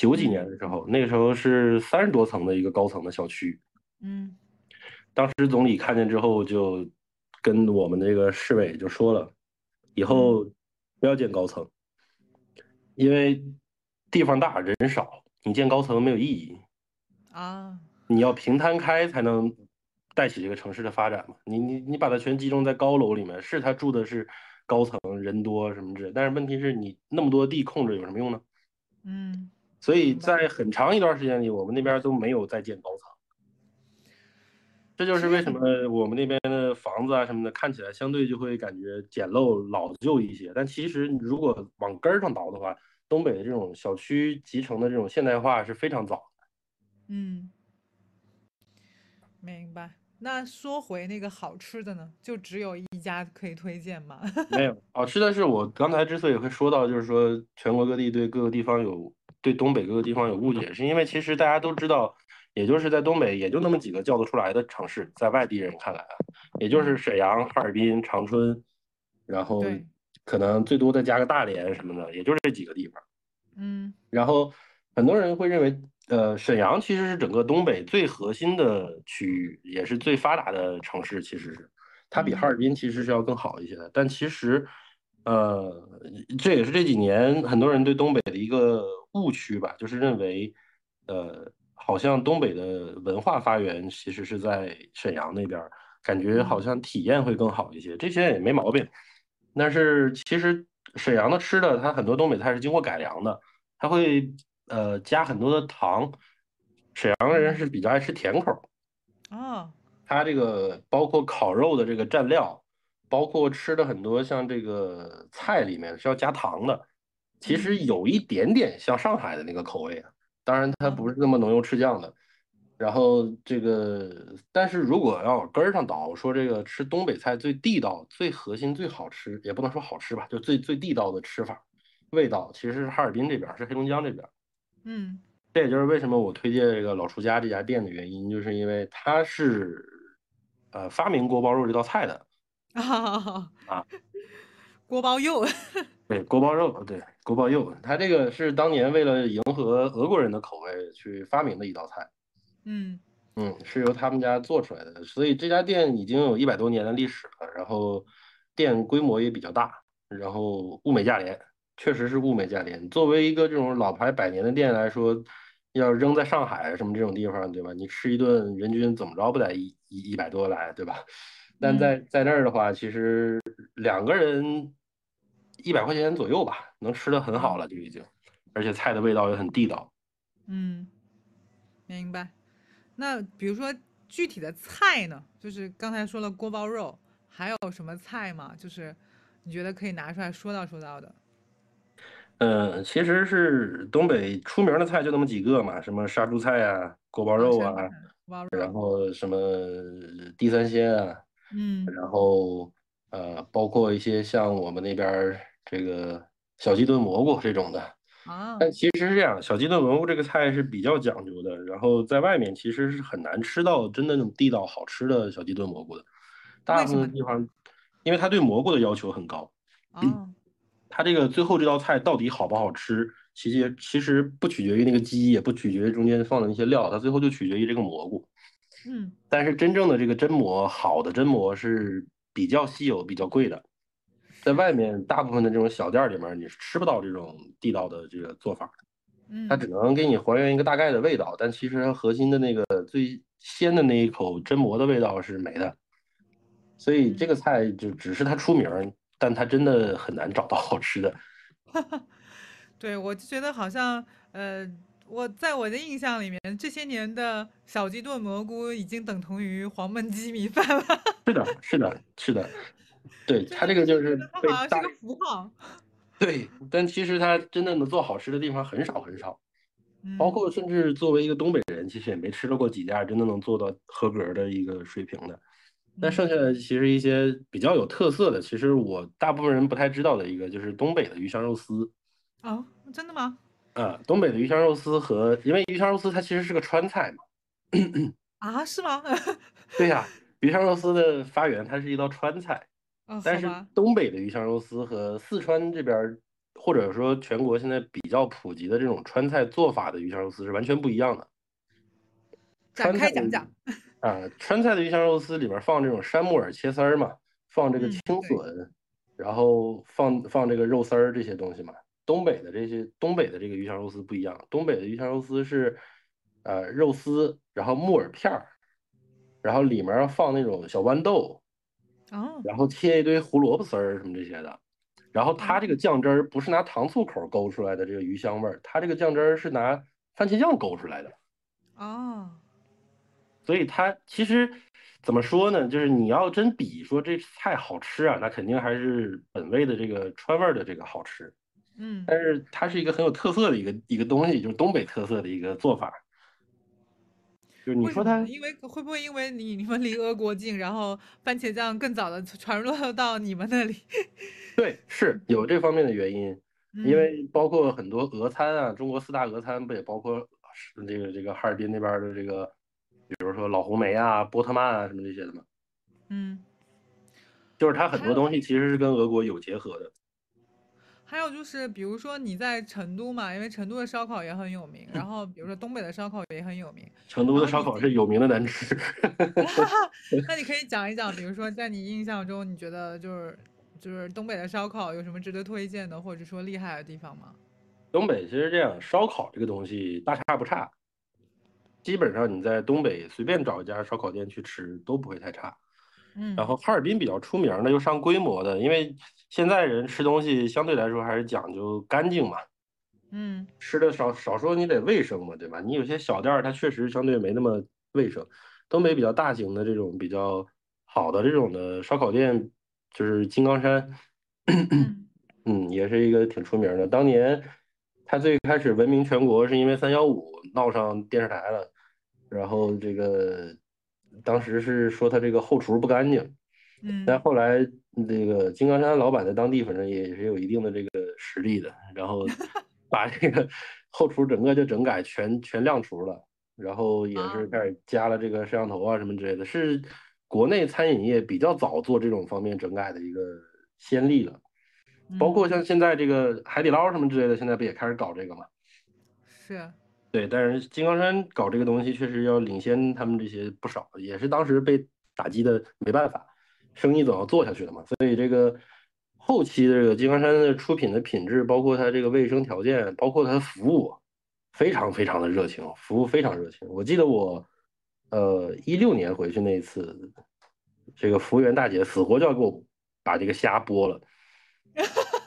九几年的时候，那个时候是三十多层的一个高层的小区，嗯当时总理看见之后，就跟我们那个市委就说了，以后不要建高层，因为地方大人少，你建高层没有意义。啊，你要平摊开才能带起这个城市的发展嘛。你你你把它全集中在高楼里面，是他住的是高层，人多什么之类，但是问题是你那么多地空着有什么用呢？嗯所以在很长一段时间里，我们那边都没有再建高层。这就是为什么我们那边的房子啊什么的看起来相对就会感觉简陋老旧一些，但其实如果往根儿上倒的话，东北的这种小区集成的这种现代化是非常早的。嗯，明白。那说回那个好吃的呢，就只有一家可以推荐吗？没有好吃的是我刚才之所以会说到，就是说全国各地对各个地方有对东北各个地方有误解，是因为其实大家都知道，也就是在东北也就那么几个叫得出来的城市，在外地人看来啊，也就是沈阳、哈尔滨、长春，然后可能最多再加个大连什么的，也就是这几个地方。嗯然后很多人会认为，呃，沈阳其实是整个东北最核心的区域，也是最发达的城市。其实是它比嗯哈尔滨其实是要更好一些的。但其实，呃，这也是这几年很多人对东北的一个误区吧，就是认为，呃，好像东北的文化发源其实是在沈阳那边儿，感觉好嗯像体验会更好一些。这些也没毛病。但是其实沈阳的吃的，它很多东北菜是经过改良的，它会呃加很多的糖。沈阳人是比较爱吃甜口儿，哦它这个包括烤肉的这个蘸料，包括吃的很多像这个菜里面是要加糖的，其实嗯有一点点像上海的那个口味啊，当然它不哦是那么浓油赤酱的。然后这个，但是如果要往根儿上倒，说这个吃东北菜最地道、最核心、最好吃，也不能说好吃吧，就最最地道的吃法、味道，其实是哈尔滨这边儿，是黑龙江这边儿。嗯这也就是为什么我推荐这个老厨家这家店的原因，就是因为它是呃发明锅包肉这道菜的。啊啊锅包肉，对，锅包肉，对，锅包肉，它这个是当年为了迎合俄国人的口味去发明的一道菜。嗯嗯，是由他们家做出来的，所以这家店已经有一百多年的历史了，然后店规模也比较大，然后物美价廉，确实是物美价廉。作为一个这种老牌百年的店来说，要扔在上海什么这种地方，对吧？你吃一顿人均怎么着不得一一一百多来，对吧？但嗯在在那儿的话，其实两个人一百块钱左右吧，能吃的很好了就已经，而且菜的味道也很地道。嗯，明白。那比如说具体的菜呢，就是刚才说了锅包肉，还有什么菜吗？就是你觉得可以拿出来说道说道的？嗯，其实是东北出名的菜就那么几个嘛，什么杀猪菜啊、锅包肉啊，然，后什么地三鲜啊，嗯然后呃，包括一些像我们那边儿这个小鸡炖蘑菇这种的。啊，但其实是这样，小鸡炖蘑菇这个菜是比较讲究的，然后在外面其实是很难吃到真的那种地道好吃的小鸡炖蘑菇的。大部分地方，因为它对蘑菇的要求很高。哦，它这个最后这道菜到底好不好吃，其实其实不取决于那个鸡，也不取决于中间放的那些料，它最后就取决于这个蘑菇。嗯但是真正的这个真蘑，好的真蘑是比较稀有、比较贵的，在外面大部分的这种小店儿里面，你是吃不到这种地道的这个做法的，它只嗯能给你还原一个大概的味道，但其实它核心的那个最鲜的那一口榛蘑的味道是没的。所以这个菜就只是它出名儿，但它真的很难找到好吃的。对，我就觉得好像呃，我在我的印象里面，这些年的小鸡炖蘑菇已经等同于黄焖鸡米饭了，是的，是的，是的，对，真它这个就是被好像大是个符号。对，但其实他真的能做好吃的地方很少很少，包嗯括甚至作为一个东北人，其实也没吃到过几家真的能做到合格的一个水平的。那剩下的其实一些比较有特色的，其实我大部分人不太知道的一个就是东北的鱼香肉丝哦，真的吗？啊，东北的鱼香肉丝和因为鱼香肉丝它其实是个川菜嘛，啊，是吗？对呀，鱼香肉丝的发源它是一道川菜。哦，但是，东北的鱼香肉丝和四川这边儿，或者说全国现在比较普及的这种川菜做法的鱼香肉丝是完全不一样的。展川菜的开讲讲。啊，川菜的鱼香肉丝里面放这种山木耳切丝儿嘛，放这个嗯青对笋，然后放放这个肉丝儿这些东西嘛。东北的这些东北的这个鱼香肉丝不一样，东北的鱼香肉丝是呃肉丝，然后木耳片儿，然后里面儿放那种小豌豆，哦，然后切一堆胡萝卜丝儿什么这些的。然后它这个酱汁儿不是拿糖醋口勾出来的这个鱼香味儿，它这个酱汁儿是拿番茄酱勾出来的。哦，所以它其实怎么说呢？就是你要真比说这菜好吃啊，那肯定还是本味的这个川味儿的这个好吃。嗯，但是它是一个很有特色的一个一个东西，就是东北特色的一个做法。就是你说它，因为会不会因为你你们离俄国近，然后番茄酱更早的传入到你们那里？对，是有这方面的原因。因为包括很多俄餐啊，中国四大俄餐不也包括是这个这个哈尔滨那边的这个，比如说老红梅啊、波特曼啊什么这些的嘛。嗯，就是它很多东西其实是跟俄国有结合的。还有就是，比如说你在成都嘛，因为成都的烧烤也很有名，然后比如说东北的烧烤也很有名。成都的烧烤是有名的难吃。那你可以讲一讲，比如说在你印象中，你觉得就是。就是东北的烧烤有什么值得推荐的，或者说厉害的地方吗？东北其实这样，烧烤这个东西大差不差，基本上你在东北随便找一家烧烤店去吃都不会太差。嗯，然后哈尔滨比较出名的又上规模的，因为现在人吃东西相对来说还是讲究干净嘛。嗯，吃的少少说你得卫生嘛，对吧？你有些小店儿它确实相对没那么卫生。东北比较大型的这种比较好的这种的烧烤店。就是金刚山，嗯，也是一个挺出名的。当年他最开始闻名全国，是因为三幺五闹上电视台了，然后这个当时是说他这个后厨不干净，嗯，但后来这个金刚山老板在当地反正也是有一定的这个实力的，然后 把这个后厨整个就整改，全全亮厨了，然后也是开始加了这个摄像头啊什么之类的，是。国内餐饮业比较早做这种方面整改的一个先例了，包括像现在这个海底捞什么之类的，现在不也开始搞这个吗？是，对，但是金刚山搞这个东西确实要领先他们这些不少，也是当时被打击的没办法，生意总要做下去的嘛。所以这个后期的这个金刚山的出品的品质，包括它这个卫生条件，包括它服务，非常非常的热情，服务非常热情。我记得我。呃，一六年回去那一次，这个服务员大姐死活就要给我把这个虾剥了，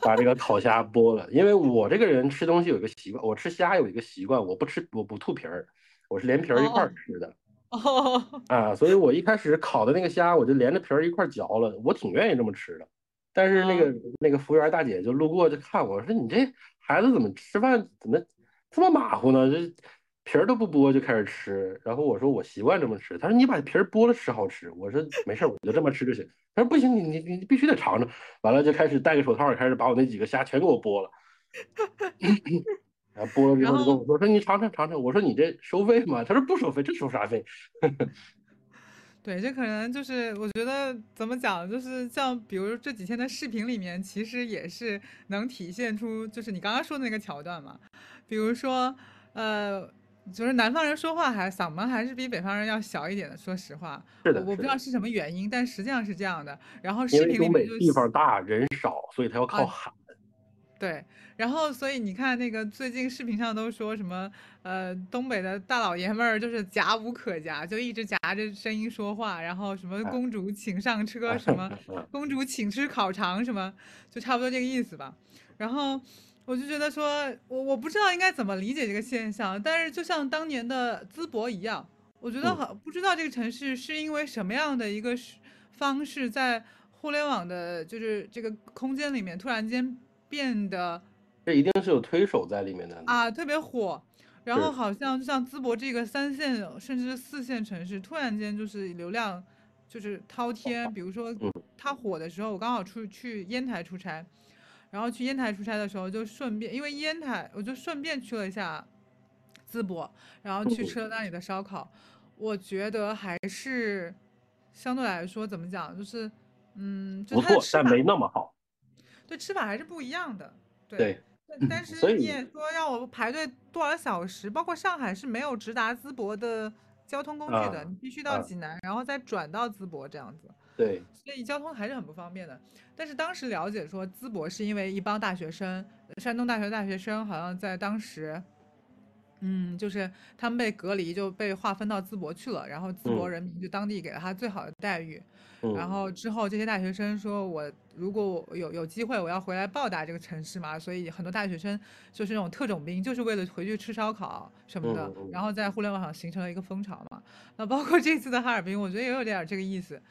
把这个烤虾剥了。因为我这个人吃东西有一个习惯，我吃虾有一个习惯，我不吃我不吐皮儿，我是连皮儿一块儿吃的。哦。啊，所以我一开始烤的那个虾，我就连着皮儿一块儿嚼了，我挺愿意这么吃的。但是那个那个服务员大姐就路过就看我说：“你这孩子怎么吃饭怎么这么马虎呢？”这。皮儿都不剥就开始吃，然后我说我习惯这么吃，他说你把皮儿剥了吃好吃，我说没事，我就这么吃就行。他说不行，你你你必须得尝尝。完了就开始戴个手套，开始把我那几个虾全给我剥了。然后剥了之后就跟我说说你尝尝尝尝，我说你这收费吗？他说不收费，这收啥费？对，这可能就是我觉得怎么讲，就是像比如这几天的视频里面，其实也是能体现出就是你刚刚说的那个桥段嘛，比如说呃。就是南方人说话还嗓门还是比北方人要小一点的，说实话。是的，我不知道是什么原因，但实际上是这样的。然后视频里面就地方大人少，所以他要靠喊。对，然后所以你看那个最近视频上都说什么，呃，东北的大老爷们儿就是夹无可夹，就一直夹着声音说话，然后什么公主请上车，什么公主请吃烤肠，什么就差不多这个意思吧。然后。我就觉得说，我我不知道应该怎么理解这个现象，但是就像当年的淄博一样，我觉得好不知道这个城市是因为什么样的一个方式，在互联网的就是这个空间里面突然间变得，这一定是有推手在里面的。啊，特别火，然后好像就像淄博这个三线甚至是四线城市，突然间就是流量就是滔天，比如说它火的时候，我刚好出去烟台出差。然后去烟台出差的时候，就顺便因为烟台，我就顺便去了一下淄博，然后去吃了那里的烧烤。我觉得还是相对来说怎么讲，就是嗯，不错，但没那么好。对，吃法还是不一样的。对。但是你也说让我排队多少小时，包括上海是没有直达淄博的交通工具的，你必须到济南，然后再转到淄博这样子。对，所以交通还是很不方便的。但是当时了解说，淄博是因为一帮大学生，山东大学大学生好像在当时，嗯，就是他们被隔离，就被划分到淄博去了，然后淄博嗯。人民就当地给了他最好的待遇，然嗯后之后这些大学生说我如果我有有机会，我要回来报答这个城市嘛，所以很多大学生就是那种特种兵，就是为了回去吃烧烤什么的然后在互联网上形成了一个风潮嘛。那包括这次的哈尔滨，我觉得也有点儿这个意思，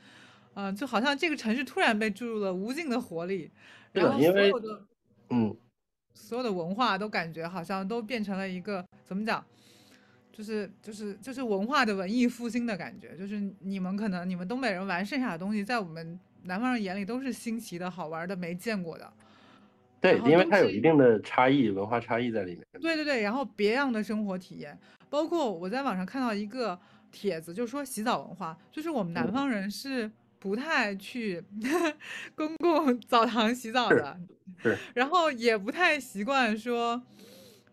嗯、就好像这个城市突然被注入了无尽的活力，然后因为所有的。嗯，所有的文化都感觉好像都变成了一个怎么讲，就是就是就是文化的文艺复兴的感觉。就是你们可能你们东北人玩剩下的东西，在我们南方人眼里都是新奇的好玩的、没见过的。对，因为它有一定的差异，文化差异在里面。对对对，然后别样的生活体验，包括我在网上看到一个帖子，就说洗澡文化，就是我们南嗯方人是不太去 公共澡堂洗澡的，是，然后也不太习惯说，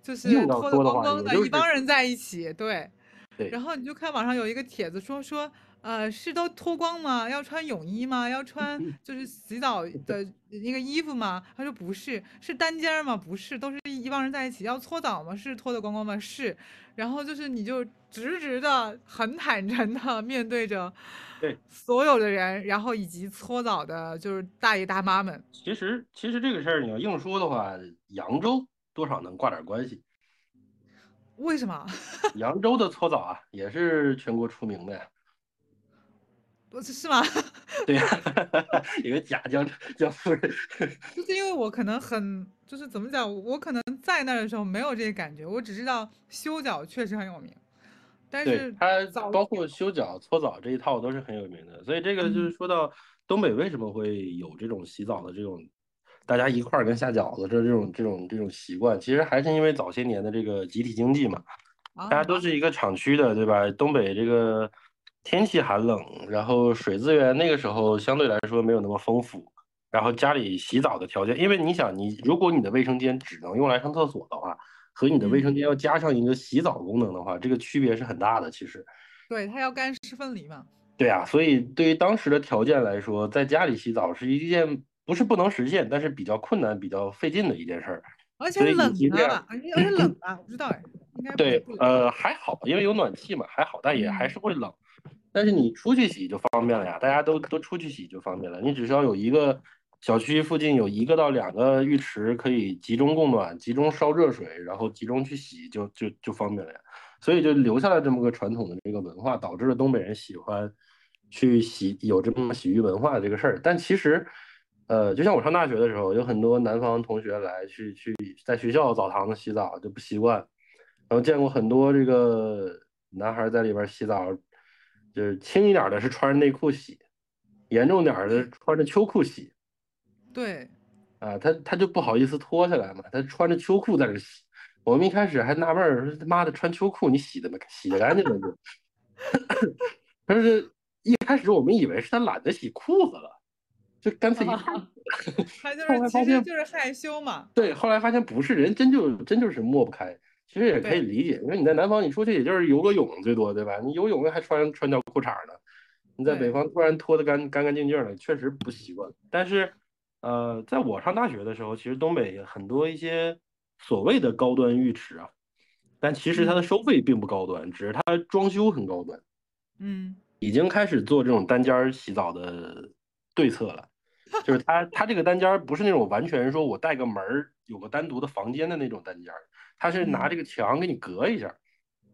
就是脱得光光的一帮人在一起，对。对然后你就看网上有一个帖子说说，呃，是都脱光吗？要穿泳衣吗？要穿 就是洗澡的那个衣服吗？他说不是，是单间儿吗？不是，都是一帮人在一起。要搓澡吗？是脱得光光吗？是。然后就是你就直直的、很坦诚的面对着对所有的人，然后以及搓澡的就是大爷大妈们。其实其实这个事儿你要硬说的话，扬州多少能挂点关系。为什么？扬州的搓澡啊，也是全国出名的呀。不是是吗？对呀，有个假江江苏人。就是因为我可能很，就是怎么讲，我可能在那儿的时候没有这个感觉，我只知道修脚确实很有名，但对是它包括修脚、搓澡这一套都是很有名的，所以这个就是嗯。说到东北为什么会有这种洗澡的这种，大家一块儿跟下饺子这这种这种这种习惯，其实还是因为早些年的这个集体经济嘛，大家啊，都。是一个厂区的，对吧？东北这个天气寒冷，然后水资源那个时候相对来说没有那么丰富，然后家里洗澡的条件，因为你想，你如果你的卫生间只能用来上厕所的话，和你的卫生间要加上一个洗澡功能的话，这个区别是很大的，其实。对，它要干湿分离嘛。对啊，所以对于当时的条件来说，在家里洗澡是一件不是不能实现，但是比较困难、比较费劲的一件事儿。而且冷啊，而且而且冷啊，我不知道哎，应该对呃，还好，因为有暖气嘛，还好，但也还嗯是会冷。但是你出去洗就方便了呀，大家都都出去洗就方便了。你只需要有一个小区附近有一个到两个浴池可以集中供暖、集中烧热水，然后集中去洗就，就就方便了呀。所以就留下了这么个传统的这个文化，导致了东北人喜欢去洗，有这么洗浴文化的这个事儿。但其实，呃，就像我上大学的时候，有很多南方同学来去去在学校澡堂子洗澡就不习惯，然后见过很多这个男孩在里边洗澡，就是轻一点的是穿着内裤洗，严重点的穿着秋裤洗对，啊，他他就不好意思脱下来嘛，他穿着秋裤在这洗。我们一开始还纳闷儿，说他妈的穿秋裤你洗的没洗的干净吗？就，但是一开始我们以为是他懒得洗裤子了，就干脆一他就是其实就是害羞嘛。对，后来发现不是，人真就真就是抹不开。其实也可以理解，因为你在南方，你出去也就是游个泳最多，对吧？你游泳还穿穿条裤衩呢，你在北方突然脱得干干干净净的，确实不习惯。但是，呃，在我上大学的时候，其实东北很多一些所谓的高端浴池啊，但其实它的嗯收费并不高端，只是它装修很高端，嗯，已经开始做这种单间儿洗澡的对策了。就是它它这个单间儿不是那种完全说我带个门儿有个单独的房间的那种单间儿，它是拿嗯这个墙给你隔一下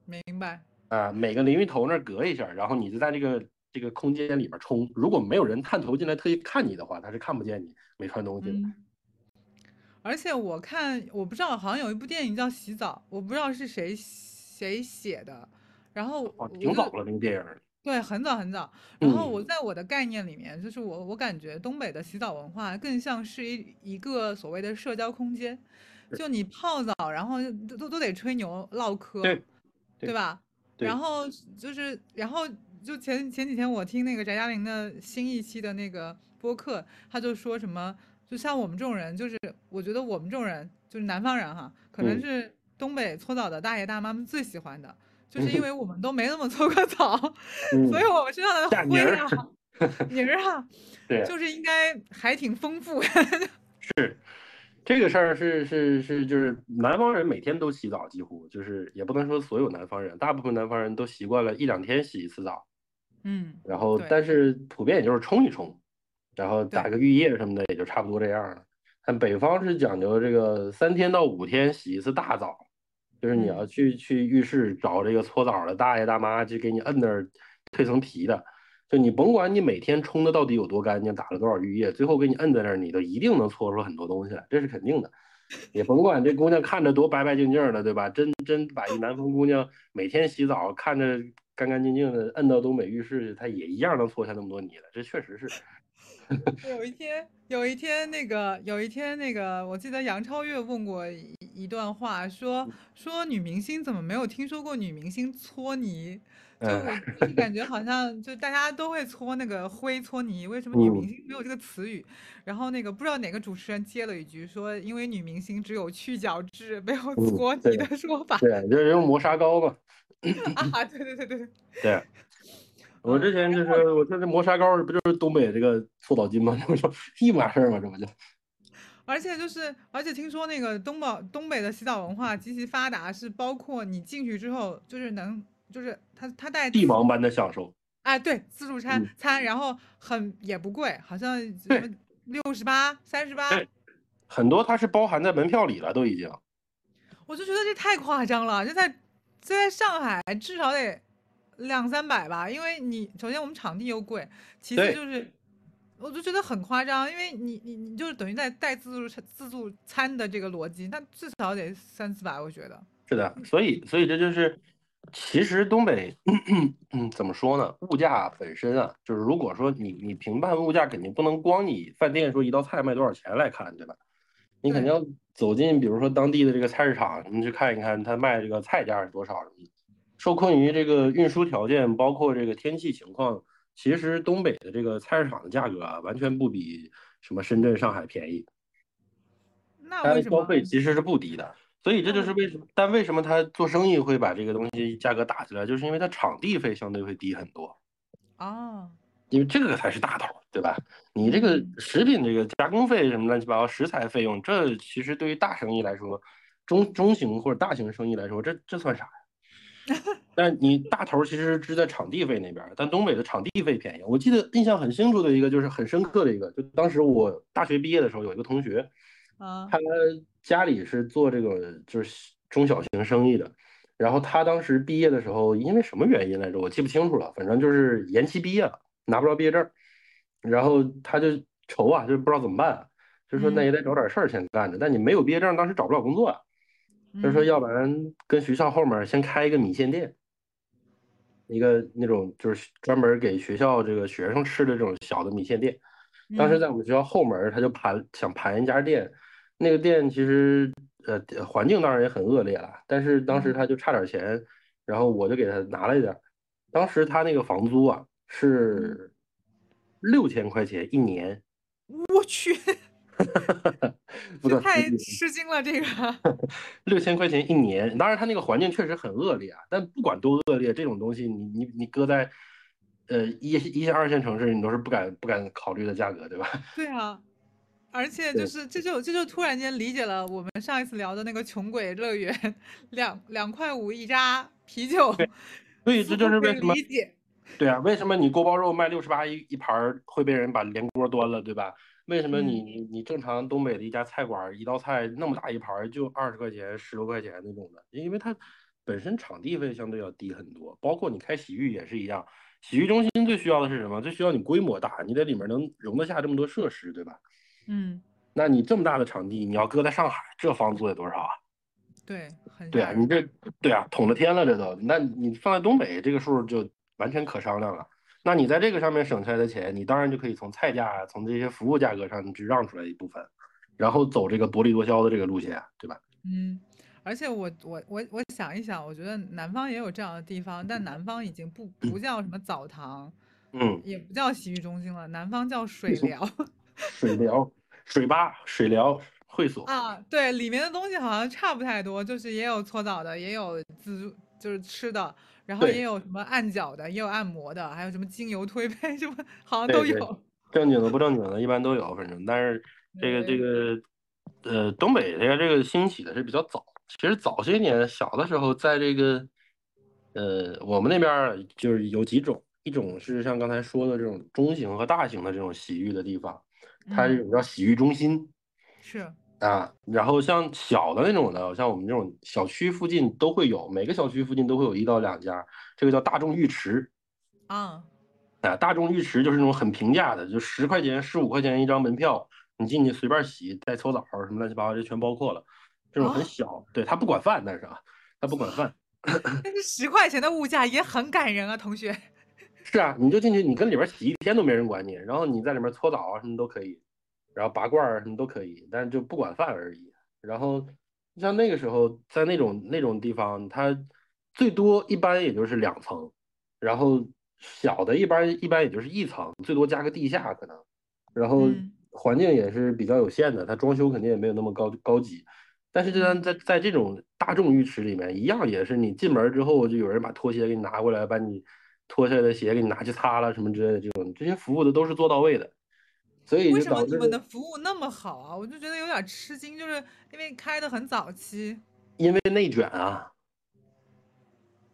明白。啊，每个淋浴头那儿隔一下，然后你就在这个这个空间里面冲。如果没有人探头进来特意看你的话，他是看不见你没穿东西的。嗯，而且我看，我不知道，好像有一部电影叫《洗澡》，我不知道是谁谁写的。然后哦，挺早了那个电影。对，很早很早。然后嗯我在我的概念里面，就是我我感觉东北的洗澡文化更像是一一个所谓的社交空间，就你泡澡，然后都都都得吹牛唠嗑，对对对吧？对然后就是，然后就前前几天我听那个翟佳玲的新一期的那个播客，他就说什么，就像我们这种人，就是我觉得我们这种人就是南方人哈，可能嗯。是东北搓澡的大爷大妈们最喜欢的，就是因嗯为我们都没怎么搓过澡，嗯所以我们身上的灰啊、泥儿啊，对，就是应该还挺丰富。是这个事儿是是是，就是南方人每天都洗澡，几乎就是也不能说所有南方人，大部分南方人都习惯了一两天洗一次澡，嗯，然后但是普遍也就是冲一冲，然后打个浴液什么的，也就差不多这样了。但北方是讲究这个三天到五天洗一次大澡，就是你嗯要去去浴室找这个搓澡的大爷大妈，去给你摁那儿蜕层皮的。就你甭管你每天冲的到底有多干净，打了多少浴液，最后给你摁在那儿，你都一定能搓出很多东西来，这是肯定的。也甭管这姑娘看着多白白净净的，对吧？真真把一南方姑娘每天洗澡看着干干净净的，摁到东北浴室它，也一样能搓下那么多泥来，这确实是。有一天，有一天那个，有一天那个，我记得杨超越问过一一段话，说说女明星怎么没有听说过女明星搓泥？就感觉好像就大家都会搓那个灰搓泥，为什么女明嗯星没有这个词语？然后那个不知道哪个主持人接了一句说，因为女明星只有去角质，没有嗯搓泥的说法。对，就是用磨砂膏嘛。啊，对对对对对，对，我之嗯前就是我说这磨砂膏不就是东北这个搓澡巾吗？我说一码事儿嘛，这不就？而且就是，而且听说那个东宝东北的洗澡文化极其发达，是包括你进去之后，就是能，就是他他带帝王般的享受。哎，对，自助餐嗯餐，然后很也不贵，好像什么六十八、三十八，很多它是包含在门票里了，都已经。我就觉得这太夸张了，这在这在上海至少得两三百吧，因为你首先我们场地又贵，其次就是。我就觉得很夸张，因为你你你就是等于在带自助餐自助餐的这个逻辑，那至少得三四百，我觉得。是的，所以所以这就是，其实东北，嗯，怎么说呢？物价本身啊，就是如果说你你评判物价，肯定不能光你饭店说一道菜卖多少钱来看，对吧？你肯定要走进，比如说当地的这个菜市场，你去看一看他卖这个菜价是多少什么的。受困于这个运输条件，包括这个天气情况，其实东北的这个菜市场的价格啊，完全不比什么深圳、上海便宜。它的消那为什么？费其实是不低的，所以这就是为什么，但为什么他做生意会把这个东西价格打起来，就是因为它场地费相对会低很多，啊，因为这个才是大头，对吧？你这个嗯食品这个加工费什么乱七八糟食材费用，这其实对于大生意来说，中中型或者大型生意来说，这这算啥呀？但你大头其实是在场地费那边，但东北的场地费便宜。我记得印象很清楚的一个，就是很深刻的一个，就当时我大学毕业的时候，有一个同学，啊，他家里是做这个就是中小型生意的，然后他当时毕业的时候，因为什么原因来着，我记不清楚了，反正就是延期毕业了，拿不着毕业证，然后他就愁啊，就不知道怎么办啊，就说那也得找点事儿先干着，但你没有毕业证，当时找不了工作啊，他说嗯。要不然跟学校后面先开一个米线店。一个那种就是专门给学校这个学生吃的这种小的米线店，当时嗯。在我们学校后门，他就盘想盘一家店，那个店其实呃环境当然也很恶劣了，但是当时嗯。他就差点钱，然后我就给他拿了一点儿，当时他那个房租啊是六千块钱一年，我去，太吃惊了，这个。六千块钱一年，当然他那个环境确实很恶劣啊，但不管多恶劣，这种东西你你你搁在呃一一线二线城市，你都是不敢不敢考虑的价格，对吧？对啊，而且就是这就这就突然间理解了我们上一次聊的那个穷鬼乐园，两两块五一扎啤酒，所以这就是为什么理解。对啊，为什么你锅包肉卖六十八一一盘儿会被人把连锅端了，对吧？为什么你嗯你你正常东北的一家菜馆儿一道菜那么大一盘儿就二十块钱十多块钱那种的？因为它本身场地费相对要低很多，包括你开洗浴也是一样。洗浴中心最需要的是什么？最需要你规模大，你在里面能容得下这么多设施，对吧？嗯，那你这么大的场地，你要搁在上海，这房租得多少啊？对，很对啊，你。这对啊，捅了天了，这都。那你放在东北，这个数就完全可商量了。那你在这个上面省下来的钱，你当然就可以从菜价、啊从这些服务价格上去让出来一部分，然后走这个薄利多销的这个路线，对吧？嗯，而且我我我我想一想，我觉得南方也有这样的地方，但南方已经不不叫什么澡堂，嗯，也不叫洗浴中心了，南方叫水疗。水疗、水吧、水疗会所，啊，对，里面的东西好像差不太多，就是也有搓澡的，也有自助，就是吃的，然后也有什么按脚的，也有按摩的，还有什么精油推背，什么好像对对都有。正经的不正经的，一般都有，反正。但是 这个这个呃，东北这个这个兴起的是比较早。其实早些年小的时候，在这个呃我们那边就是有几种，一种是像刚才说的这种中型和大型的这种洗浴的地方，它这种叫洗浴中心，是啊。然后像小的那种的，像我们这种小区附近都会有，每个小区附近都会有一到两家，这个叫大众浴池。啊，啊，大众浴池就是那种很平价的，就十块钱、十五块钱一张门票。你进去随便洗，带搓澡什么乱七八糟，这全包括了。这种很小，对他不管饭，但是啊，他不管饭。但是十块钱的物价也很感人啊，同学。是啊，你就进去，你跟里边洗一天都没人管你，然后你在里面搓澡啊什么都可以，然后拔罐儿什么都可以，但是就不管饭而已。然后像那个时候在那种那种地方，它最多一般也就是两层，然后小的一般一般也就是一层，最多加个地下可能，然后。环境也是比较有限的，它装修肯定也没有那么高高级，但是就算在在这种大众浴池里面，一样也是你进门之后就有人把拖鞋给你拿过来，把你脱下来的鞋给你拿去擦了什么之类的，这种这些服务的都是做到位的。所以为什么你们的服务那么好啊？我就觉得有点吃惊，就是因为开的很早期，因为内卷啊，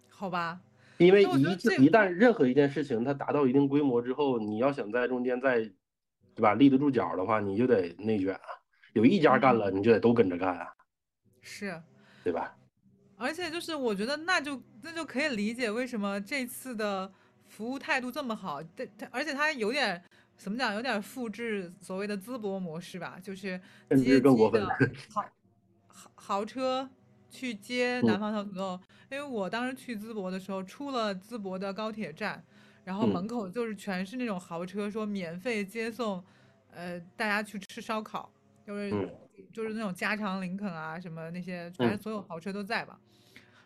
好吧，因为一一旦任何一件事情它达到一定规模之后，你要想在中间再。对吧？立得住脚的话，你就得内卷啊。有一家干了，你就得都跟着干啊。是，对吧？而且就是我觉得，那就那就可以理解为什么这次的服务态度这么好。但，而且他有点怎么讲？有点复制所谓的淄博模式吧，就是接机的豪豪豪车去接南方小土豆。因为我当时去淄博的时候，出了淄博的高铁站。然后门口就是全是那种豪车，说免费接送，呃，大家去吃烧烤，就是就是那种加长林肯啊，什么那些，反正所有豪车都在吧。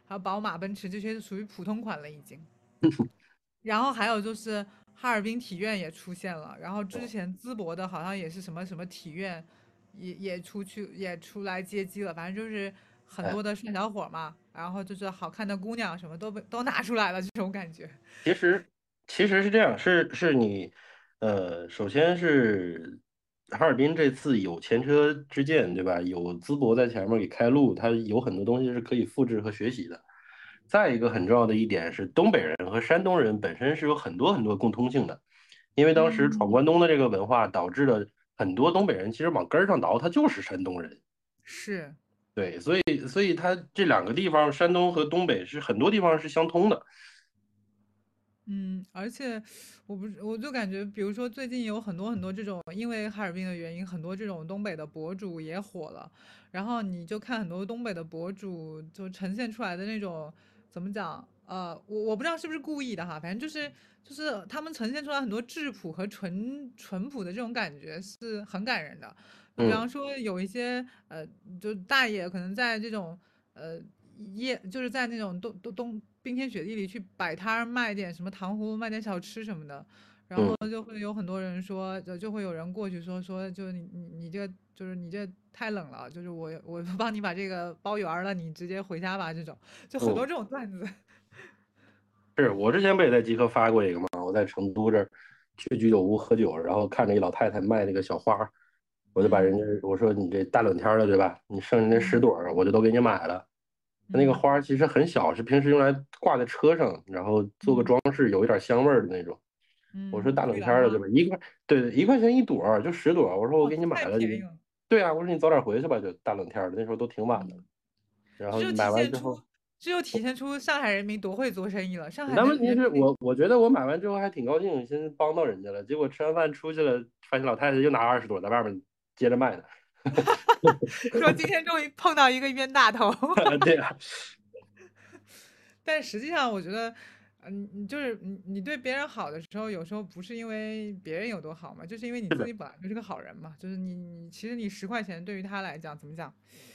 还有宝马、奔驰这些属于普通款了已经。然后还有就是哈尔滨体院也出现了，然后之前淄博的好像也是什么什么体院，也也出去也出来接机了，反正就是很多的帅小伙嘛，然后就是好看的姑娘什么都被都拿出来了这种感觉。其实。其实是这样，是是你，呃，首先是哈尔滨这次有前车之鉴，对吧？有淄博在前面给开路，它有很多东西是可以复制和学习的。再一个很重要的一点是，东北人和山东人本身是有很多很多共通性的，因为当时闯关东的这个文化导致了很多东北人其实往根儿上倒，他就是山东人。是，对，所以所以他这两个地方，山东和东北是很多地方是相通的。嗯，而且我不，我就感觉，比如说最近有很多很多这种，因为哈尔滨的原因，很多这种东北的博主也火了。然后你就看很多东北的博主，就呈现出来的那种，怎么讲？呃，我我不知道是不是故意的哈，反正就是就是他们呈现出来很多质朴和淳淳朴的这种感觉，是很感人的。比方说有一些呃，就大爷可能在这种呃夜，就是在那种冬冬冬。冰天雪地里去摆摊卖点什么糖葫芦，卖点小吃什么的，然后就会有很多人说，就就会有人过去说说，就你你你这个就是你这太冷了，就是我我帮你把这个包圆了，你直接回家吧。这种就很多这种段子。是我之前不也在极客发过一个吗？我在成都这儿去居酒屋喝酒，然后看着一老太太卖那个小花，我就把人家我说你这大冷天的对吧？你剩下那十朵我就都给你买了。那个花其实很小，是平时用来挂在车上，然后做个装饰，有一点香味儿的那种。我说大冷天的对吧？一块对对一块钱一朵，就十朵。我说我给你买了。对啊，我说你早点回去吧，就大冷天的，那时候都挺晚的。然后买完之后，这就体现出上海人民多会做生意了。上海。那问题是我我觉得我买完之后还挺高兴，先帮到人家了。结果吃完饭出去了，发现老太太又拿二十朵在外面接着卖呢。说今天终于碰到一个冤大头。对啊，但实际上我觉得，嗯，你就是你，你对别人好的时候，有时候不是因为别人有多好嘛，就是因为你自己本来就是个好人嘛。就是你，你其实你十块钱对于他来讲怎么讲，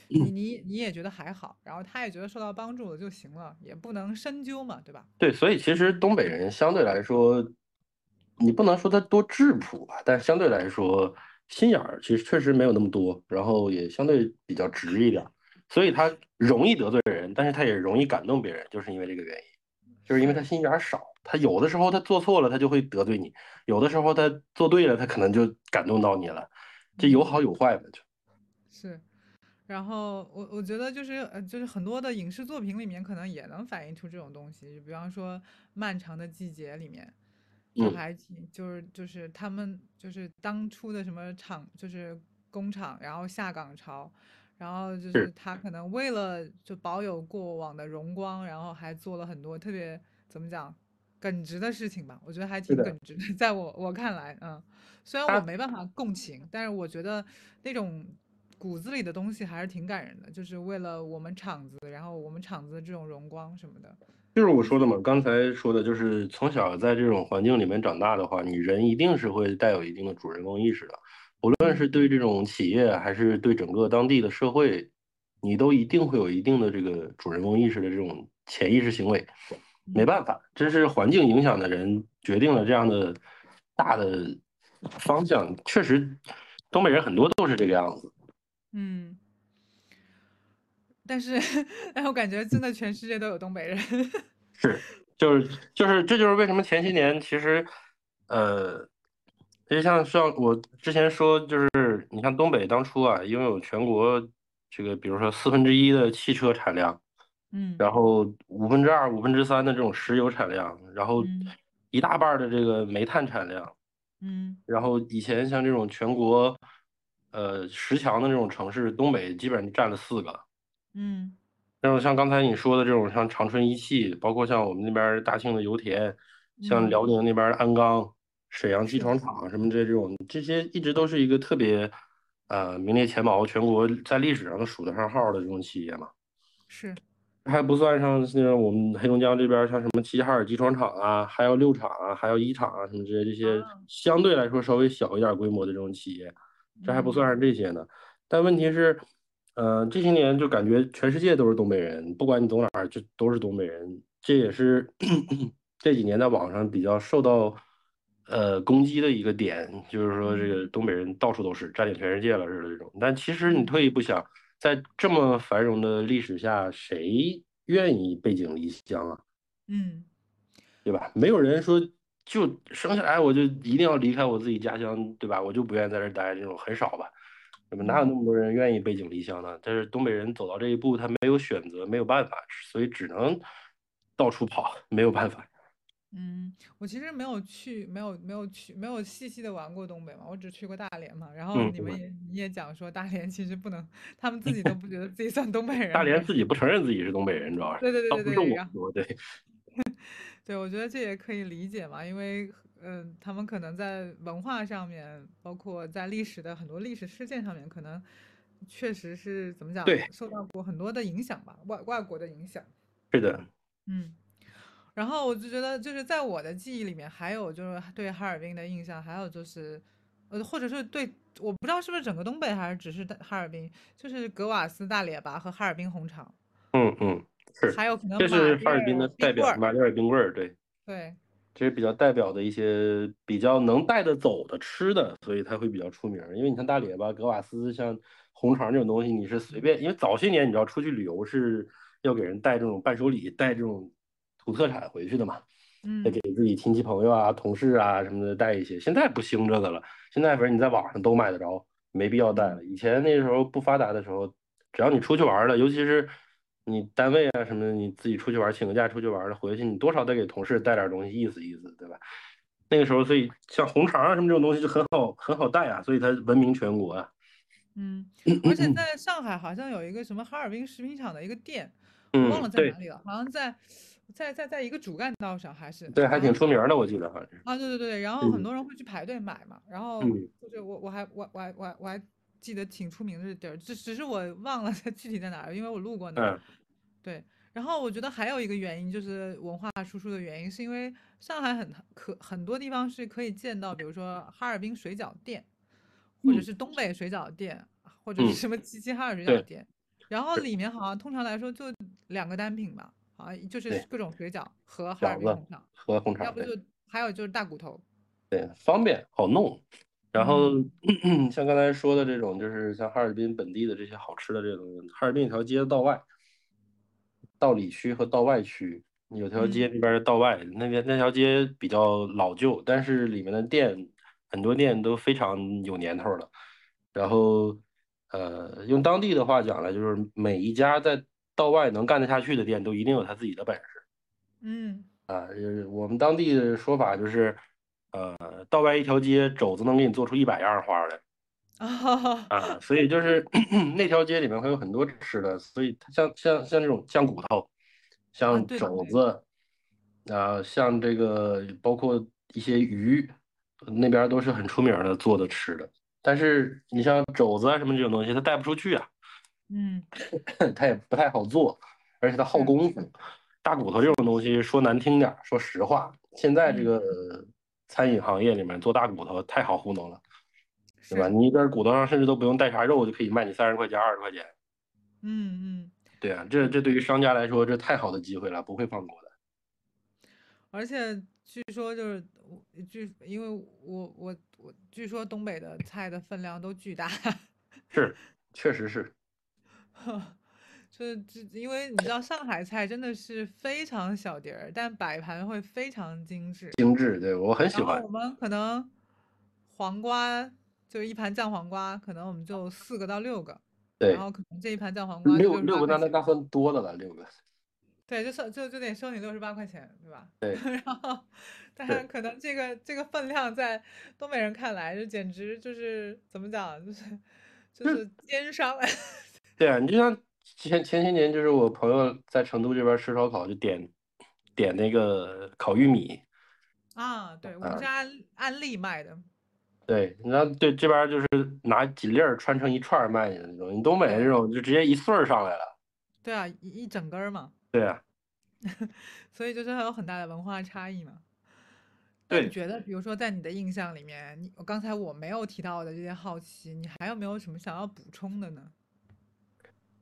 你你你也觉得还好，然后他也觉得受到帮助了就行了，也不能深究嘛，对吧？对，所以其实东北人相对来说，你不能说他多质朴吧，但相对来说。心眼儿其实确实没有那么多，然后也相对比较直一点，所以他容易得罪人，但是他也容易感动别人，就是因为这个原因，就是因为他心眼儿少，他有的时候他做错了，他就会得罪你；有的时候他做对了，他可能就感动到你了，这有好有坏的，就是。然后我我觉得就是呃就是很多的影视作品里面可能也能反映出这种东西，就比方说《漫长的季节》里面，就嗯，还挺就是就是他们就是当初的什么厂就是工厂，然后下岗潮，然后就是是他可能为了就保有过往的荣光，然后还做了很多特别怎么讲耿直的事情吧，我觉得还，挺耿直的，在我我看来，嗯。虽然我没办法共情，但是我觉得那种骨子里的东西还是挺感人的，就是为了我们厂子，然后我们厂子的这种荣光什么的。就是我说的嘛，刚才说的就是从小在这种环境里面长大的话，你人一定是会带有一定的主人公意识的，无论是嗯对这种企业还是对整个当地的社会，你都一定会有一定的这个主人翁意识的这种潜意识行为。没嗯办法，这是环境影响的人决定了这样的大的方向。确实，东北人很多都是这个样子。嗯，但是，哎，我感觉真的全世界都有东北人。是，就是就是这就是为什么前些年其实，呃，就像像我之前说，就是你看东北当初啊，拥有全国这个，比如说四分之一的汽车产量，嗯。然后五分之二、五分之三的这种石油产量，然后嗯。一大半儿的这个煤炭产量，嗯。然后以前像这种全国，呃，十强的这种城市，东北基本上占了四个。嗯。那种像刚才你说的这种，像长春一汽，包括像我们那边儿大庆的油田，像嗯，辽宁那边鞍钢、沈阳机床厂什么这这种，这些一直都是一个特别，呃，名列前茅，全国在历史上都数得上号的这种企业嘛。是，还不算上那种我们黑龙江这边像什么齐齐哈尔机床厂啊，还有六厂啊，还有一厂啊，什么这些这些啊，相对来说稍微小一点规模的这种企业，这还不嗯算上这些呢。但问题是，呃，这些年就感觉全世界都是东北人，不管你走哪儿，就都是东北人。这也是 这几年在网上比较受到呃攻击的一个点，就是说这个嗯东北人到处都是，占领全世界了似的这种。但其实你嗯退一步想，在这么繁荣的历史下，谁愿意背井离乡啊？嗯对吧？没有人说就生下来我就一定要离开我自己家乡，对吧？我就不愿意在这儿待，这种很少吧？那么哪有那嗯。么多人愿意背井离乡呢？但是东北人走到这一步，他没有选择，没有办法，所以只能到处跑，没有办法。嗯，我其实没有去，没有没有去，没有细细的玩过东北嘛，我只去过大连嘛。然后你们。也你也讲说大连其实不能，他们自己都不觉得自己算东北人，大连自己不承认自己是东北人，主要是对对对对对，然后我说，对，对 我觉得这也可以理解嘛，因为嗯、呃他们可能在文化上面，包括在历史的很多历史事件上面，可能确实是怎么讲，对，受到过很多的影响吧，外外国的影响，是的，嗯。然后我就觉得，就是在我的记忆里面，还有就是对哈尔滨的印象，还有就是，呃，或者是对，我不知道是不是整个东北，还是只是哈尔滨，就是格瓦斯大列巴和哈尔滨红肠，嗯嗯，是，还有可能这是哈尔滨的代表，马迭尔冰棍儿，对。对，这是比较代表的一些比较能带得走的吃的，所以它会比较出名儿。因为你看大列巴、格瓦斯，像红肠这种东西，你是随便，因为早些年你知道出去旅游是要给人带这种伴手礼、带这种土特产回去的嘛，得嗯给自己亲戚朋友啊、同事啊什么的带一些。现在不兴这个了，现在反正你在网上都买得着，没必要带嗯了。以前那时候不发达的时候，只要你出去玩了，尤其是你单位啊什么的，你自己出去玩，请个假出去玩了，回去你多少得给同事带点东西意思意思，对吧？那个时候，所以像红肠啊什么这种东西就很好很好带啊，所以它闻名全国啊。嗯，而且在上海好像有一个什么哈尔滨食品厂的一个店，我忘嗯，了在哪里了，好像在在在在一个主干道上，还是对，还挺出名的，我记得好像是。啊，对对对，然后很嗯。多人会去排队买嘛，然后嗯。就是我我还我我还我还我还记得挺出名的这地儿，只只是我忘了它 具体在哪儿，因为我路过那儿。嗯。对，然后我觉得还有一个原因就是文化输出的原因，是因为上海很可很多地方是可以见到，比如说哈尔滨水饺店，或者嗯。是东北水饺店，或者是嗯，什么 齐齐哈尔水饺对。店，然后，里面好像通常来说就两个单品吧，好像就是，各种水饺和哈尔滨红肠，和红肠，对要不就还有就是大骨头。对，方便好弄。然后嗯 像刚才说的这种，就是像哈尔滨本地的这些好吃的这种，哈尔滨有条街道外，道里区和道外区有条街嗯那边的道外，那边那条街比较老旧，但是里面的店很多店都非常有年头了。然后呃，用当地的话讲呢，就是每一家在道外能干得下去的店，都一定有他自己的本事。嗯啊，就是我们当地的说法就是，呃，道外一条街，肘子能给你做出一百样花来。啊啊，所以就是 那条街里面会有很多吃的，所以它像像像这种酱骨头，像肘子，啊，像这个包括一些鱼，那边都是很出名的做的吃的。但是你像肘子啊什么这种东西，它带不出去啊，嗯，它也不太好做，而且它耗功夫。大骨头这种东西，说难听点，说实话，现在这个餐饮行业里面做大骨头太好糊弄了，对吧？你一根骨头上甚至都不用带啥肉，就可以卖你三十块钱、二十块钱。嗯嗯，对啊，这这对于商家来说，这太好的机会了，不会放过的。而且据说就是据，因为我我我据说东北的菜的分量都巨大。是，确实是。就就因为你知道上海菜真的是非常小碟儿，但摆盘会非常精致。精致，对我很喜欢。我们可能黄瓜就一盘酱黄瓜，可能我们就四个到六个。对。然后可能这一盘酱黄瓜六六个那那那算多的了，六个。对，就收就就得收你六十八块钱，对吧？对。然后，但是可能这个这个分量在东北人看来，就简直就是怎么讲，就是就是奸商。对啊，你就像。前前些年，就是我朋友在成都这边吃烧烤，就点点那个烤玉米啊，对，我们是按按粒卖的。对，你道，对这边就是拿几粒儿穿成一串卖的那种，你东北这种就直接一穗儿上来了。对啊，一一整根儿嘛。对啊。所以就是还有很大的文化差异嘛。对你觉得，比如说在你的印象里面，你我刚才我没有提到的这些好奇，你还有没有什么想要补充的呢？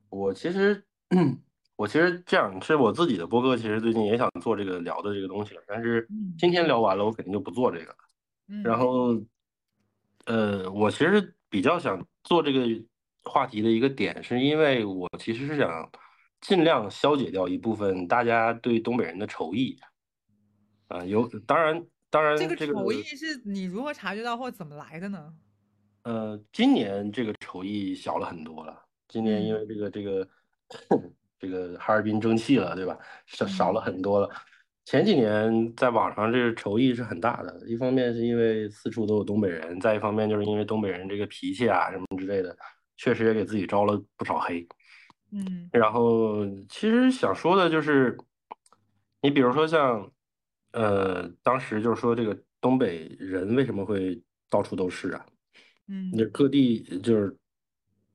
我其实，我其实这样，是我自己的播客，其实最近也想做这个聊的这个东西了，但是今天聊完了，我肯定就不做这个了。然后，呃，我其实比较想做这个话题的一个点，是因为我其实是想尽量消解掉一部分大家对东北人的仇意。啊，有，当然，当然，这个仇意是你如何察觉到或怎么来的呢？呃，今年这个仇意小了很多了。今年因为这个这个这个哈尔滨争气了，对吧？少少了很多了。前几年在网上这个仇意是很大的，一方面是因为四处都有东北人，再一方面就是因为东北人这个脾气啊什么之类的，确实也给自己招了不少黑。嗯。然后其实想说的就是，你比如说像，呃，当时就是说这个东北人为什么会到处都是啊？嗯。那各地就是。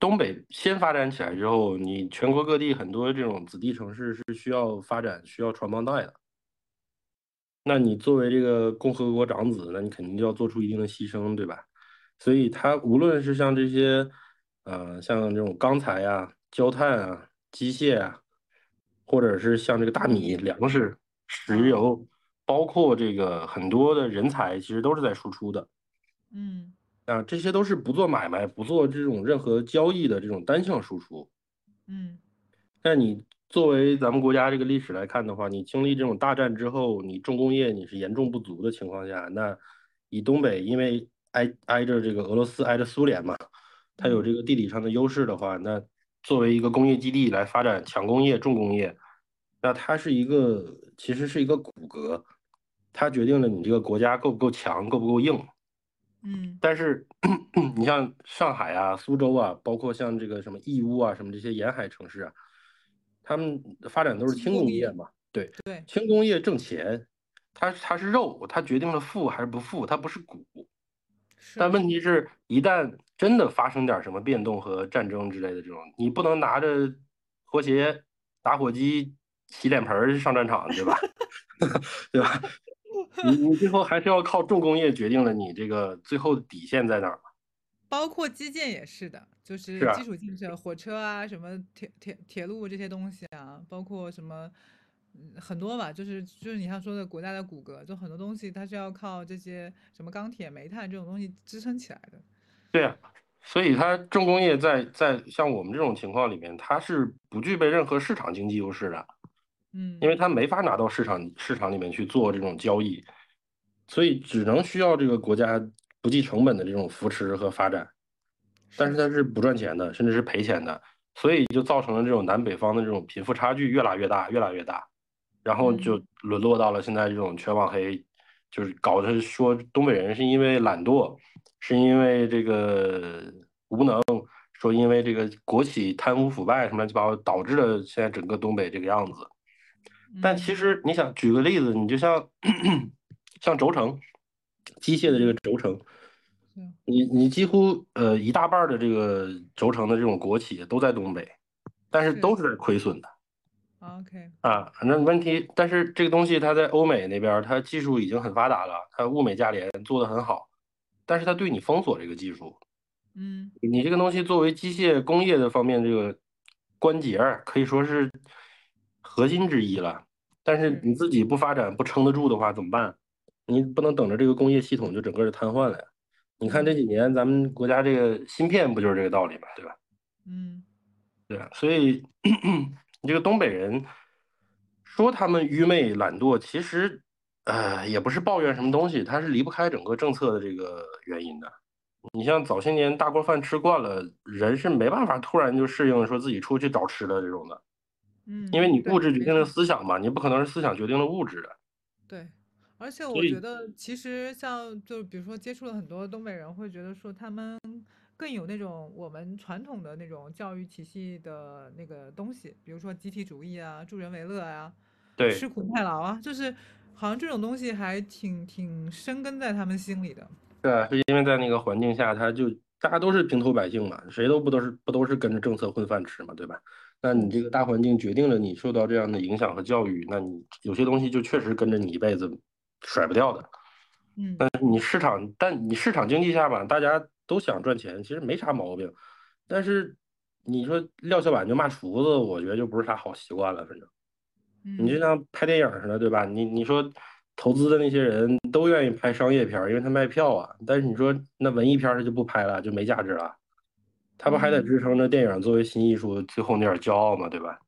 东北先发展起来之后，你全国各地很多这种子弟城市是需要发展、需要传帮带的。那你作为这个共和国长子，那你肯定就要做出一定的牺牲，对吧？所以它无论是像这些，呃，像这种钢材啊、焦炭啊、机械啊，或者是像这个大米、粮食、石油，包括这个很多的人才，其实都是在输出的。嗯。啊，这些都是不做买卖、不做这种任何交易的这种单向输出。嗯，但你作为咱们国家这个历史来看的话，你经历这种大战之后，你重工业你是严重不足的情况下，那以东北因为挨挨着这个俄罗斯、挨着苏联嘛，它有这个地理上的优势的话，那作为一个工业基地来发展强工业、重工业，那它是一个其实是一个骨骼，它决定了你这个国家够不够强、够不够硬。嗯，但是你像上海啊、苏州啊，包括像这个什么义乌啊、什么这些沿海城市啊，他们发展都是轻工业嘛，对对，轻工业挣钱，它它是肉，它决定了富还是不富，它不是骨。但问题是一旦真的发生点什么变动和战争之类的这种，你不能拿着拖鞋、打火机、洗脸盆上战场，对吧？对吧？你你最后还是要靠重工业决定了你这个最后的底线在哪儿包括基建也是的，就是基础建设，火车啊，什么铁铁铁路这些东西啊，包括什么很多吧，就是就是你像说的国家的骨骼，就很多东西它是要靠这些什么钢铁、煤炭这种东西支撑起来的。对啊，所以它重工业在在像我们这种情况里面，它是不具备任何市场经济优势的。嗯，因为他没法拿到市场市场里面去做这种交易，所以只能需要这个国家不计成本的这种扶持和发展。但是它是不赚钱的，甚至是赔钱的，所以就造成了这种南北方的这种贫富差距越拉越大，越拉越大，然后就沦落到了现在这种全网黑，就是搞的说东北人是因为懒惰，是因为这个无能，说因为这个国企贪污腐败什么乱七八糟，导致了现在整个东北这个样子。但其实你想举个例子，你就像 像轴承，机械的这个轴承。你你几乎呃一大半的这个轴承的这种国企都在东北，但是都是在亏损的。OK 啊，那问题，但是这个东西它在欧美那边，它技术已经很发达了，它物美价廉做的很好，但是它对你封锁这个技术。嗯，你这个东西作为机械工业的方面这个关节可以说是核心之一了，但是你自己不发展不撑得住的话怎么办？你不能等着这个工业系统就整个就瘫痪了呀。你看这几年咱们国家这个芯片不就是这个道理嘛，对吧？嗯，对啊，所以 你这个东北人说他们愚昧懒惰，其实呃也不是抱怨什么东西，他是离不开整个政策的这个原因的。你像早些年大锅饭吃惯了，人是没办法突然就适应说自己出去找吃的这种的。嗯，因为你物质决定了思想嘛，你不可能是思想决定了物质的。对。而且我觉得，其实像就比如说接触了很多东北人，会觉得说他们更有那种我们传统的那种教育体系的那个东西，比如说集体主义啊、助人为乐啊、对吃苦耐劳啊，就是好像这种东西还挺挺深根在他们心里的。对啊，是因为在那个环境下，他就大家都是平头百姓嘛，谁都不都是不都是跟着政策混饭吃嘛，对吧？那你这个大环境决定了你受到这样的影响和教育，那你有些东西就确实跟着你一辈子。甩不掉的，嗯，但是你市场，但你市场经济下吧，大家都想赚钱，其实没啥毛病。但是你说撂下碗就骂厨子，我觉得就不是啥好习惯了。反正，你就像拍电影似的，对吧？你你说投资的那些人都愿意拍商业片，因为他卖票啊。但是你说那文艺片他就不拍了，就没价值了。他不还得支撑着电影作为新艺术最后那点骄傲吗？对吧？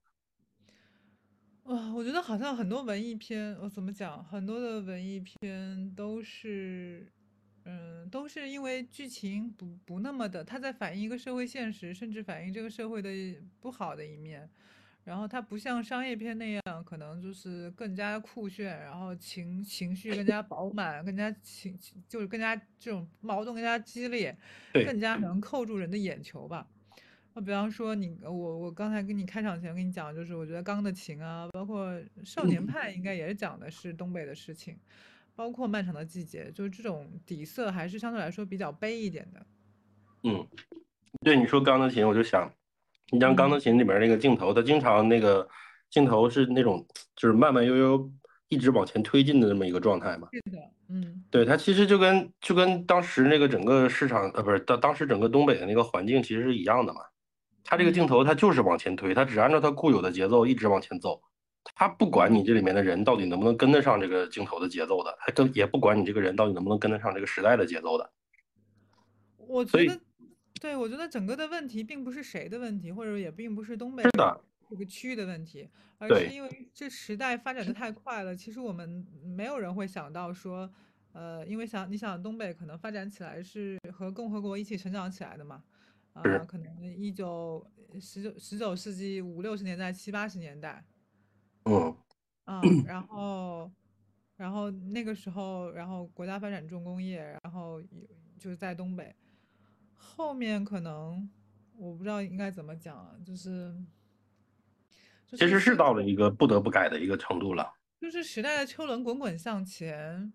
哇，我觉得好像很多文艺片，我怎么讲？很多的文艺片都是，嗯，都是因为剧情不不那么的，它在反映一个社会现实，甚至反映这个社会的不好的一面。然后它不像商业片那样，可能就是更加酷炫，然后情情绪更加饱满，更加情就是更加这种矛盾更加激烈，更加能扣住人的眼球吧。那比方说你我我刚才跟你开场前跟你讲，就是我觉得《钢的琴》啊，包括《少年派》，应该也是讲的是东北的事情，包括《漫长的季节》，就是这种底色还是相对来说比较悲一点的。嗯，对，你说《钢的琴》，我就想，你像《钢的琴》里面那个镜头，它经常那个镜头是那种就是慢慢悠悠一直往前推进的那么一个状态嘛。是的，嗯，对，它其实就跟就跟当时那个整个市场呃不是当当时整个东北的那个环境其实是一样的嘛。它这个镜头，它就是往前推，它只按照它固有的节奏一直往前走，它不管你这里面的人到底能不能跟得上这个镜头的节奏的，它跟也不管你这个人到底能不能跟得上这个时代的节奏的。我觉得，对我觉得整个的问题并不是谁的问题，或者也并不是东北这个区域的问题，而是因为这时代发展的太快了。其实我们没有人会想到说，呃，因为想你想东北可能发展起来是和共和国一起成长起来的嘛。啊，可能一九十九十九世纪五六十年代七八十年代，嗯，嗯，然后，然后那个时候，然后国家发展重工业，然后就是在东北，后面可能我不知道应该怎么讲，就是，其实是到了一个不得不改的一个程度了，就是时代的车轮滚滚向前。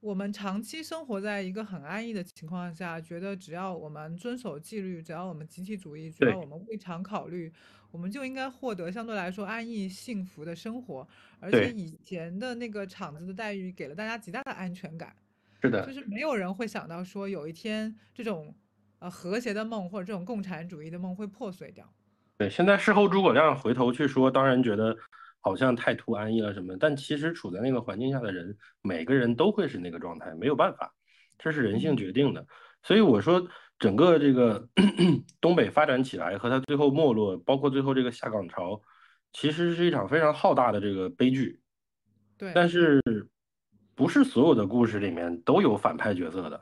我们长期生活在一个很安逸的情况下，觉得只要我们遵守纪律，只要我们集体主义，只要我们未尝考虑，我们就应该获得相对来说安逸幸福的生活。而且以前的那个厂子的待遇给了大家极大的安全感。是的，就是没有人会想到说有一天这种呃和谐的梦或者这种共产主义的梦会破碎掉。对，现在事后诸葛亮回头去说，当然觉得。好像太图安逸了什么，但其实处在那个环境下的人，每个人都会是那个状态，没有办法，这是人性决定的。所以我说，整个这个 东北发展起来和它最后没落，包括最后这个下岗潮，其实是一场非常浩大的这个悲剧。对，但是不是所有的故事里面都有反派角色的。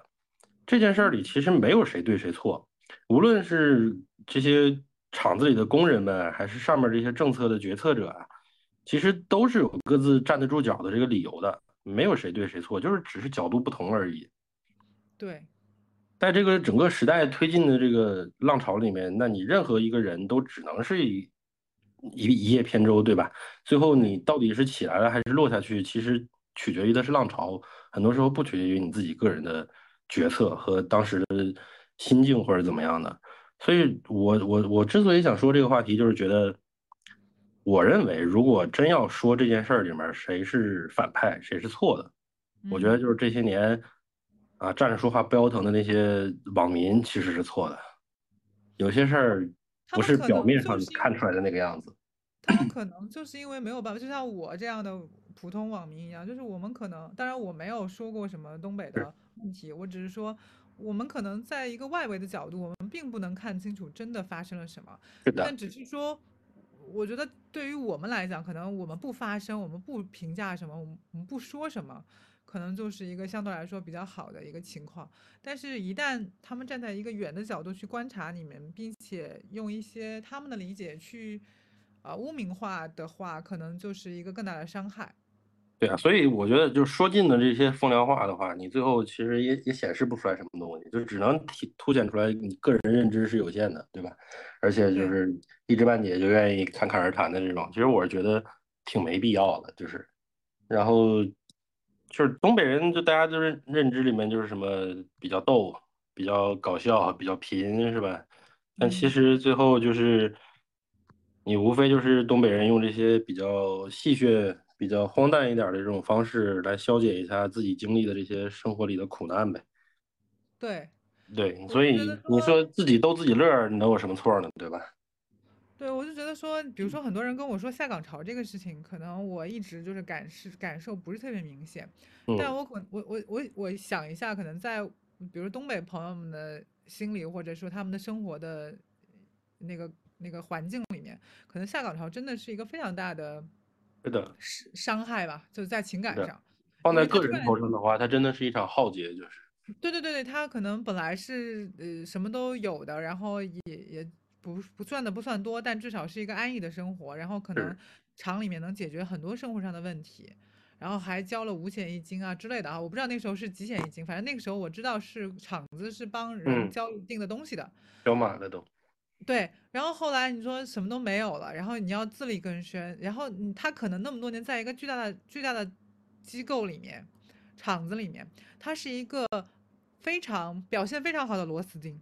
这件事儿里其实没有谁对谁错，无论是这些厂子里的工人们，还是上面这些政策的决策者啊，其实都是有各自站得住脚的这个理由的，没有谁对谁错，就是只是角度不同而已。对，在这个整个时代推进的这个浪潮里面，那你任何一个人都只能是一一一叶扁舟，对吧？最后你到底是起来了还是落下去，其实取决于的是浪潮，很多时候不取决于你自己个人的决策和当时的心境或者怎么样的。所以，我我我之所以想说这个话题，就是觉得，我认为如果真要说这件事儿里面谁是反派，谁是错的，我觉得就是这些年啊站着说话不腰疼的那些网民其实是错的，有些事儿不是表面上看出来的那个样子。他们可能就是因为没有办法，就像我这样的普通网民一样，就是我们可能，当然我没有说过什么东北的问题，我只是说。我们可能在一个外围的角度，我们并不能看清楚真的发生了什么。但只是说，我觉得对于我们来讲，可能我们不发声，我们不评价什么，我们不说什么，可能就是一个相对来说比较好的一个情况。但是，一旦他们站在一个远的角度去观察你们，并且用一些他们的理解去啊污名化的话，可能就是一个更大的伤害。对啊，所以我觉得就是说尽的这些风凉话的话，你最后其实也也显示不出来什么东西，就只能体凸显出来你个人认知是有限的，对吧？而且就是一知半解就愿意侃侃而谈的这种，其实我是觉得挺没必要的。就是，然后就是东北人，就大家就是认知里面就是什么比较逗、比较搞笑、比较贫，是吧？但其实最后就是你无非就是东北人用这些比较戏谑。比较荒诞一点的这种方式来消解一下自己经历的这些生活里的苦难呗。对，对，所以你说自己逗自己乐，能有什么错呢？对吧？对，我就觉得说，比如说很多人跟我说下岗潮这个事情，可能我一直就是感是感受不是特别明显，但我可我我我我想一下，可能在比如东北朋友们的心里，或者说他们的生活的那个那个环境里面，可能下岗潮真的是一个非常大的。是的，伤害吧，就是在情感上。放在个人头上的话，它真的是一场浩劫，就是。对对对对，他可能本来是呃什么都有的，然后也也不不算的不算多，但至少是一个安逸的生活，然后可能厂里面能解决很多生活上的问题，然后还交了五险一金啊之类的啊，我不知道那时候是几险一金，反正那个时候我知道是厂子是帮人交一定的东西的，交满了都。对，然后后来你说什么都没有了，然后你要自力更生，然后他可能那么多年在一个巨大的巨大的机构里面，厂子里面，他是一个非常表现非常好的螺丝钉，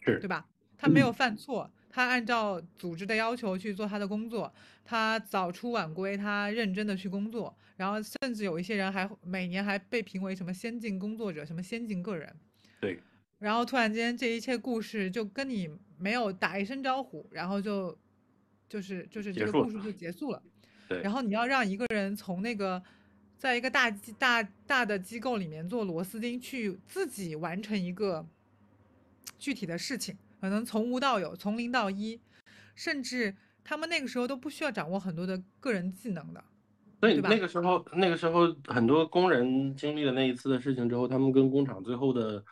是对吧？他没有犯错，他按照组织的要求去做他的工作，他早出晚归，他认真的去工作，然后甚至有一些人还每年还被评为什么先进工作者，什么先进个人，对。然后突然间，这一切故事就跟你没有打一声招呼，然后就，就是就是这个故事就结束了。对。然后你要让一个人从那个，在一个大大大的机构里面做螺丝钉，去自己完成一个具体的事情，可能从无到有，从零到一，甚至他们那个时候都不需要掌握很多的个人技能的。对，那个时候，那个时候很多工人经历了那一次的事情之后，他们跟工厂最后的。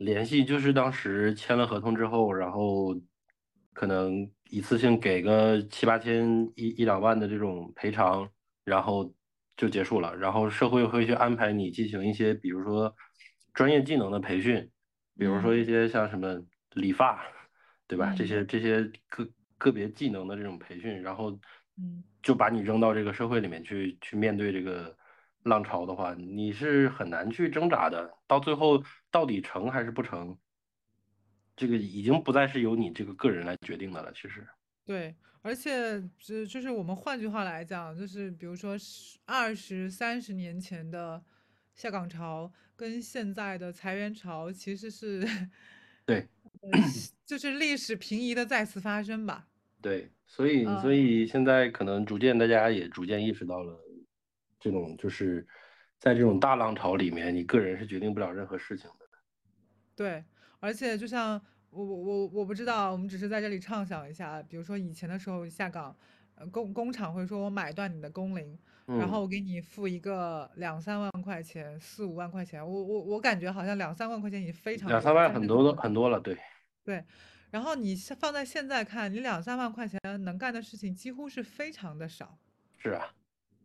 联系就是当时签了合同之后，然后可能一次性给个七八千一一两万的这种赔偿，然后就结束了。然后社会会去安排你进行一些，比如说专业技能的培训，比如说一些像什么理发，对吧？这些这些个个别技能的这种培训，然后就把你扔到这个社会里面去，去面对这个。浪潮的话，你是很难去挣扎的。到最后，到底成还是不成，这个已经不再是由你这个个人来决定的了。其实，对，而且就就是我们换句话来讲，就是比如说二十三十年前的下岗潮，跟现在的裁员潮，其实是对，就是历史平移的再次发生吧。对，所以所以现在可能逐渐大家也逐渐意识到了。这种就是在这种大浪潮里面，你个人是决定不了任何事情的。对，而且就像我我我我不知道，我们只是在这里畅想一下，比如说以前的时候下岗，呃工工厂会说我买断你的工龄，然后我给你付一个两三万块钱、四五万块钱，我我我感觉好像两三万块钱已经非常两三万很多很多了，对。对，然后你放在现在看，你两三万块钱能干的事情几乎是非常的少。是啊，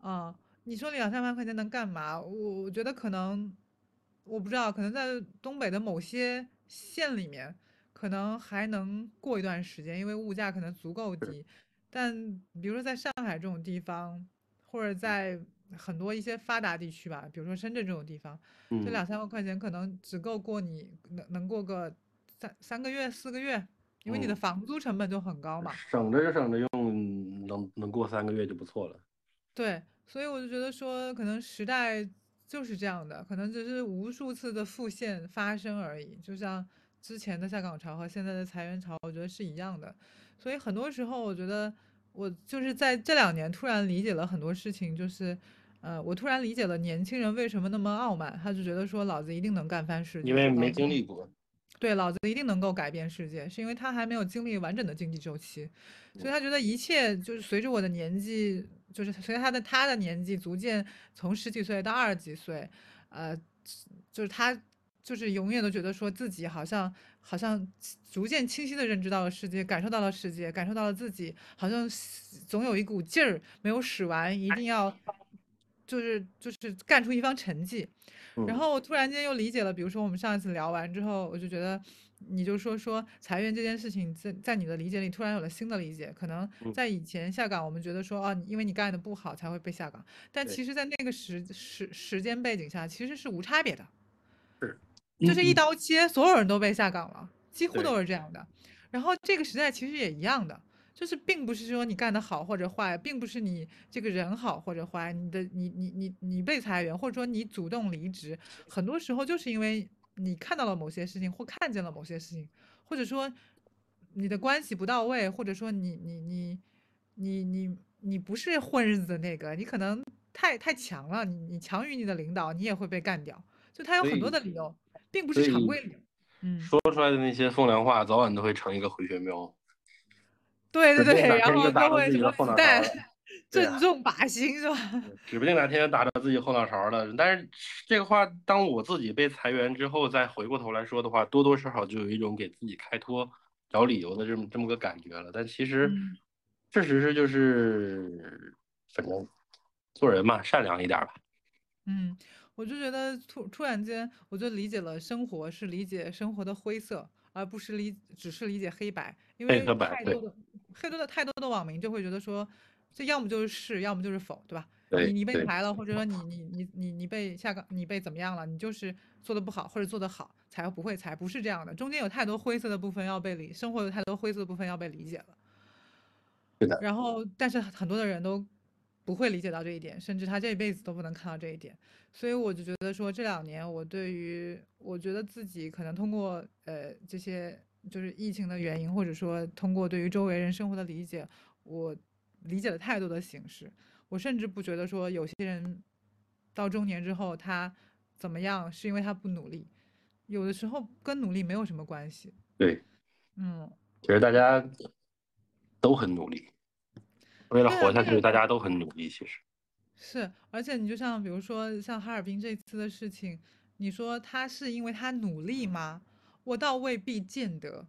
啊，你说那两三万块钱能干嘛？我我觉得可能，我不知道，可能在东北的某些县里面，可能还能过一段时间，因为物价可能足够，低。但比如说在上海这种地方，或者在很多一些发达地区吧，比如说深圳这种地方，这嗯，两三万块钱可能只够过你能能过个三三个月、四个月，因为你的嗯，房租成本就很高嘛。省着就省着用，能能过三个月就不错了。对，所以我就觉得说，可能时代就是这样的，可能只是无数次的复现发生而已。就像之前的下岗潮和现在的裁员潮，我觉得是一样的。所以很多时候，我觉得我就是在这两年突然理解了很多事情，就是，呃，我突然理解了年轻人为什么那么傲慢，他就觉得说老子一定能干翻世界，因为没经历过。对，老子一定能够改变世界，是因为他还没有经历完整的经济周期，所以嗯，他觉得一切就是随着我的年纪，就是随着他的他的年纪逐渐从十几岁到二十几岁，呃，就是他就是永远都觉得说自己好像好像逐渐清晰的认知到了世界，感受到了世界，感受到了自己，好像总有一股劲儿没有使完，一定要就是就是干出一番成绩。然嗯，后我突然间又理解了，比如说我们上一次聊完之后，我就觉得，你就说说裁员这件事情，在在你的理解里突然有了新的理解。可能嗯，在以前下岗，我们觉得说，啊，因为你干的不好才会被下岗，但，其实，在那个时时时间背景下，其实是无差别的。是，就是一嗯，刀切，所有人都被下岗了，几乎都，是这样的。然后这个时代其实也一样的，就是并不是说你干得好或者坏，并不是你这个人好或者坏，你的你你你你被裁员，或者说你主动离职，很多时候就是因为你看到了某些事情，或看见了某些事情，或者说你的关系不到位，或者说你你你你你你不是混日子的那个，你可能太太强了，你你强于你的领导，你也会被干掉。就他有很多的理由，并不是常规理由。嗯，说出来的那些风凉话，早晚都会成一个回旋镖，对对对，然后都会什么子弹正中靶心是吧？指不定哪天就打到自己后脑勺了。但是这个话，当我自己被裁员之后，再回过头来说的话，多多少少就有一种给自己开脱、找理由的这么这么个感觉了。但其实，嗯确实是就是，反正做人嘛，善良一点吧。嗯，我就觉得突突然间，我就理解了生活是理解生活的灰色，而不是理只是理解黑白，因为太多的太多的太多的网民就会觉得说，这要么就是是，要么就是否，对吧？你你被裁了，或者说你你你你你被下岗，你被怎么样了？你就是做的不好，或者做的好才不会裁，不是这样的，中间有太多灰色的部分要被理，生活有太多灰色的部分要被理解了。是的，然后，但是很多的人都不会理解到这一点，甚至他这一辈子都不能看到这一点。所以我就觉得说，这两年我对于，我觉得自己可能通过呃这些就是疫情的原因，或者说通过对于周围人生活的理解，我理解了太多的形式。我甚至不觉得说有些人到中年之后他怎么样，是因为他不努力，有的时候跟努力没有什么关系。对，嗯，其实大家都很努力，为了活下去，大家都很努力。其实，是，而且你就像比如说像哈尔滨这次的事情，你说他是因为他努力吗？我倒未必见得。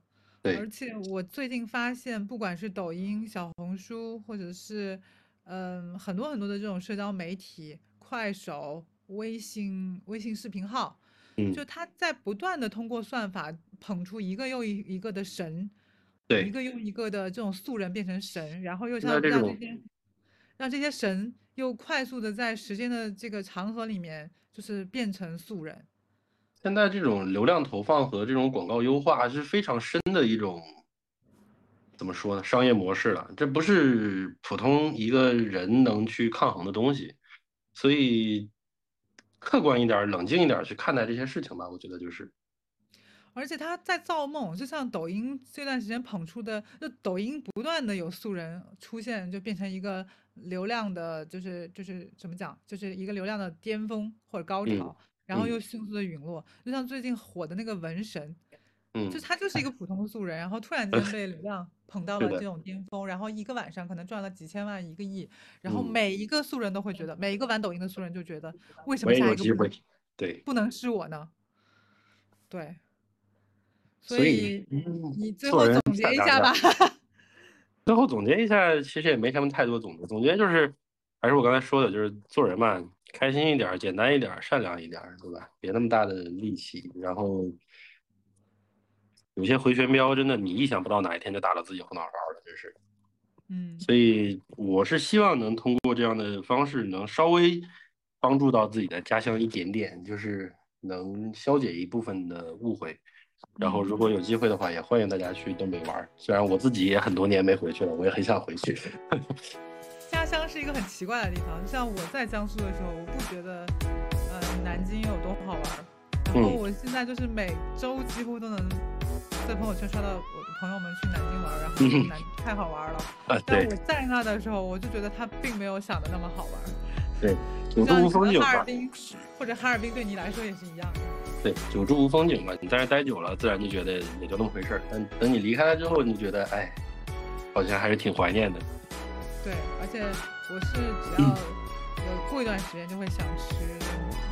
而，且我最近发现，不管是抖音、小红书，或者是嗯很多很多的这种社交媒体，快手、微信、微信视频号，就嗯，他在不断的通过算法捧出一个又一一个的神，对一，个又一个的这种素人变成神，然后又像让这些让这些神又快速的在时间的这个长河里面，就是变成素人。现在这种流量投放和这种广告优化是非常深的一种，怎么说呢？商业模式了，这不是普通一个人能去抗衡的东西，所以客观一点、冷静一点去看待这些事情吧。我觉得就是，而且他在造梦，就像抖音这段时间捧出的，就抖音不断的有素人出现，就变成一个流量的，就是就是怎么讲，就是一个流量的巅峰或者高嗯潮，然后嗯又迅速的陨落。就像最近火的那个纹神，就嗯，他就是一个普通的素人，然后突然呃，间被流量捧到，了这种巅峰，然后一个晚上可能赚了几千万、一个亿，然后嗯，每一个素人都会觉得，每一个玩抖音的素人就觉得，为什么下一个机会，对。不能是我呢？对。所以你最后总结一下吧。最后总结一下，其实也没什么太多总结，总结就是还是我刚才说的，就是做人嘛，开心一点，简单一点，善良一点，对吧？别那么大的力气，然后有些回旋镖真的你意想不到哪一天就打到自己后脑勺了，真是。嗯，所以我是希望能通过这样的方式，能稍微帮助到自己的家乡一点点，就是能消解一部分的误会。然后如果有机会的话，也欢迎大家去东北玩。虽然我自己也很多年没回去了，我也很想回去。家乡是一个很奇怪的地方，像我在江苏的时候，我不觉得，呃，南京有多好玩。然后我现在就是每周几乎都能在朋友圈刷到我的朋友们去南京玩，然后南太好玩了。啊，但我在那的时候，我就觉得它并没有想的那么好玩。对，九州无风景哈尔滨或者哈尔滨对你来说也是一样的。对，久住无风景嘛，你在这待久了，自然就觉得也就那么回事儿。但等你离开了之后，你觉得，哎，好像还是挺怀念的。对，而且我是只要有过一段时间就会想吃，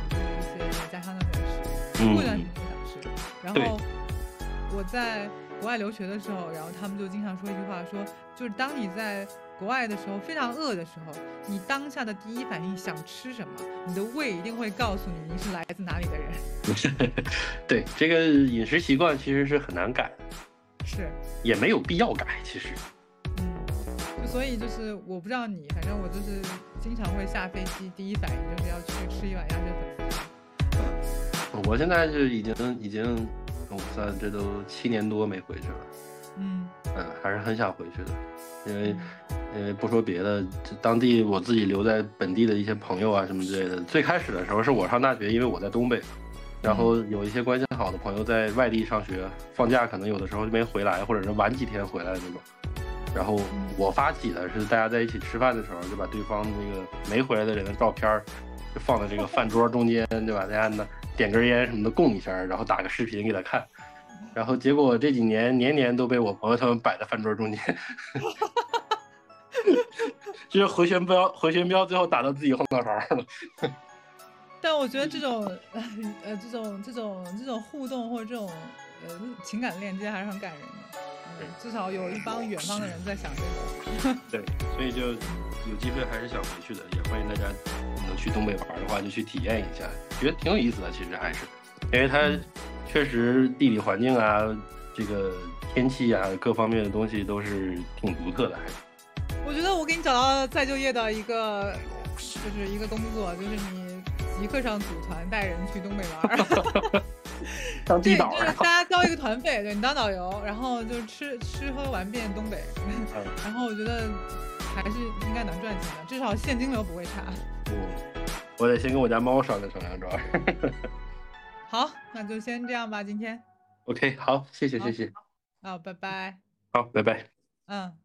就是一些家乡的美食，过一段时间就想吃。然后我在国外留学的时候，然后他们就经常说一句话，说就是当你在。国外的时候非常饿的时候，你当下的第一反应想吃什么，你的胃一定会告诉你你是来自哪里的人。对，这个饮食习惯其实是很难改的，是也没有必要改，其实。嗯，所以就是我不知道你，反正我就是经常会下飞机第一反应就是要去吃一碗鸭血粉丝汤。我现在是已经已经，我算这都七年多没回去了。嗯嗯，还是很想回去的，因为。因为不说别的，就当地我自己留在本地的一些朋友啊什么之类的。最开始的时候是我上大学，因为我在东北，然后有一些关系好的朋友在外地上学，放假可能有的时候就没回来，或者是晚几天回来的那种。然后我发起的是大家在一起吃饭的时候，就把对方那个没回来的人的照片就放在这个饭桌中间，对吧？大家呢点根烟什么的供一下，然后打个视频给他看。然后结果这几年年年都被我朋友他们摆在饭桌中间。就是回旋镖，回旋镖最后打到自己后脑勺了。但我觉得这种，呃，这种这种这种互动或者这种呃情感链接还是很感人的。嗯，至少有一帮远方的人在想这个。对，所以就有机会还是想回去的，也欢迎大家能去东北玩的话就去体验一下，觉得挺有意思的。其实还是，因为它确实地理环境啊，这个天气啊，各方面的东西都是挺独特的，还是。我觉得我给你找到再就业的一个，就是一个工作，就是你即刻上组团带人去东北玩，当地导，就是大家交一个团费，对你当导游，然后就吃吃喝玩遍东北，然后我觉得还是应该能赚钱的，至少现金流不会差。嗯，我得先跟我家猫商量商量，主要是。好，那就先这样吧，今天。OK，好，谢谢谢谢。好，拜拜。好，拜拜。嗯。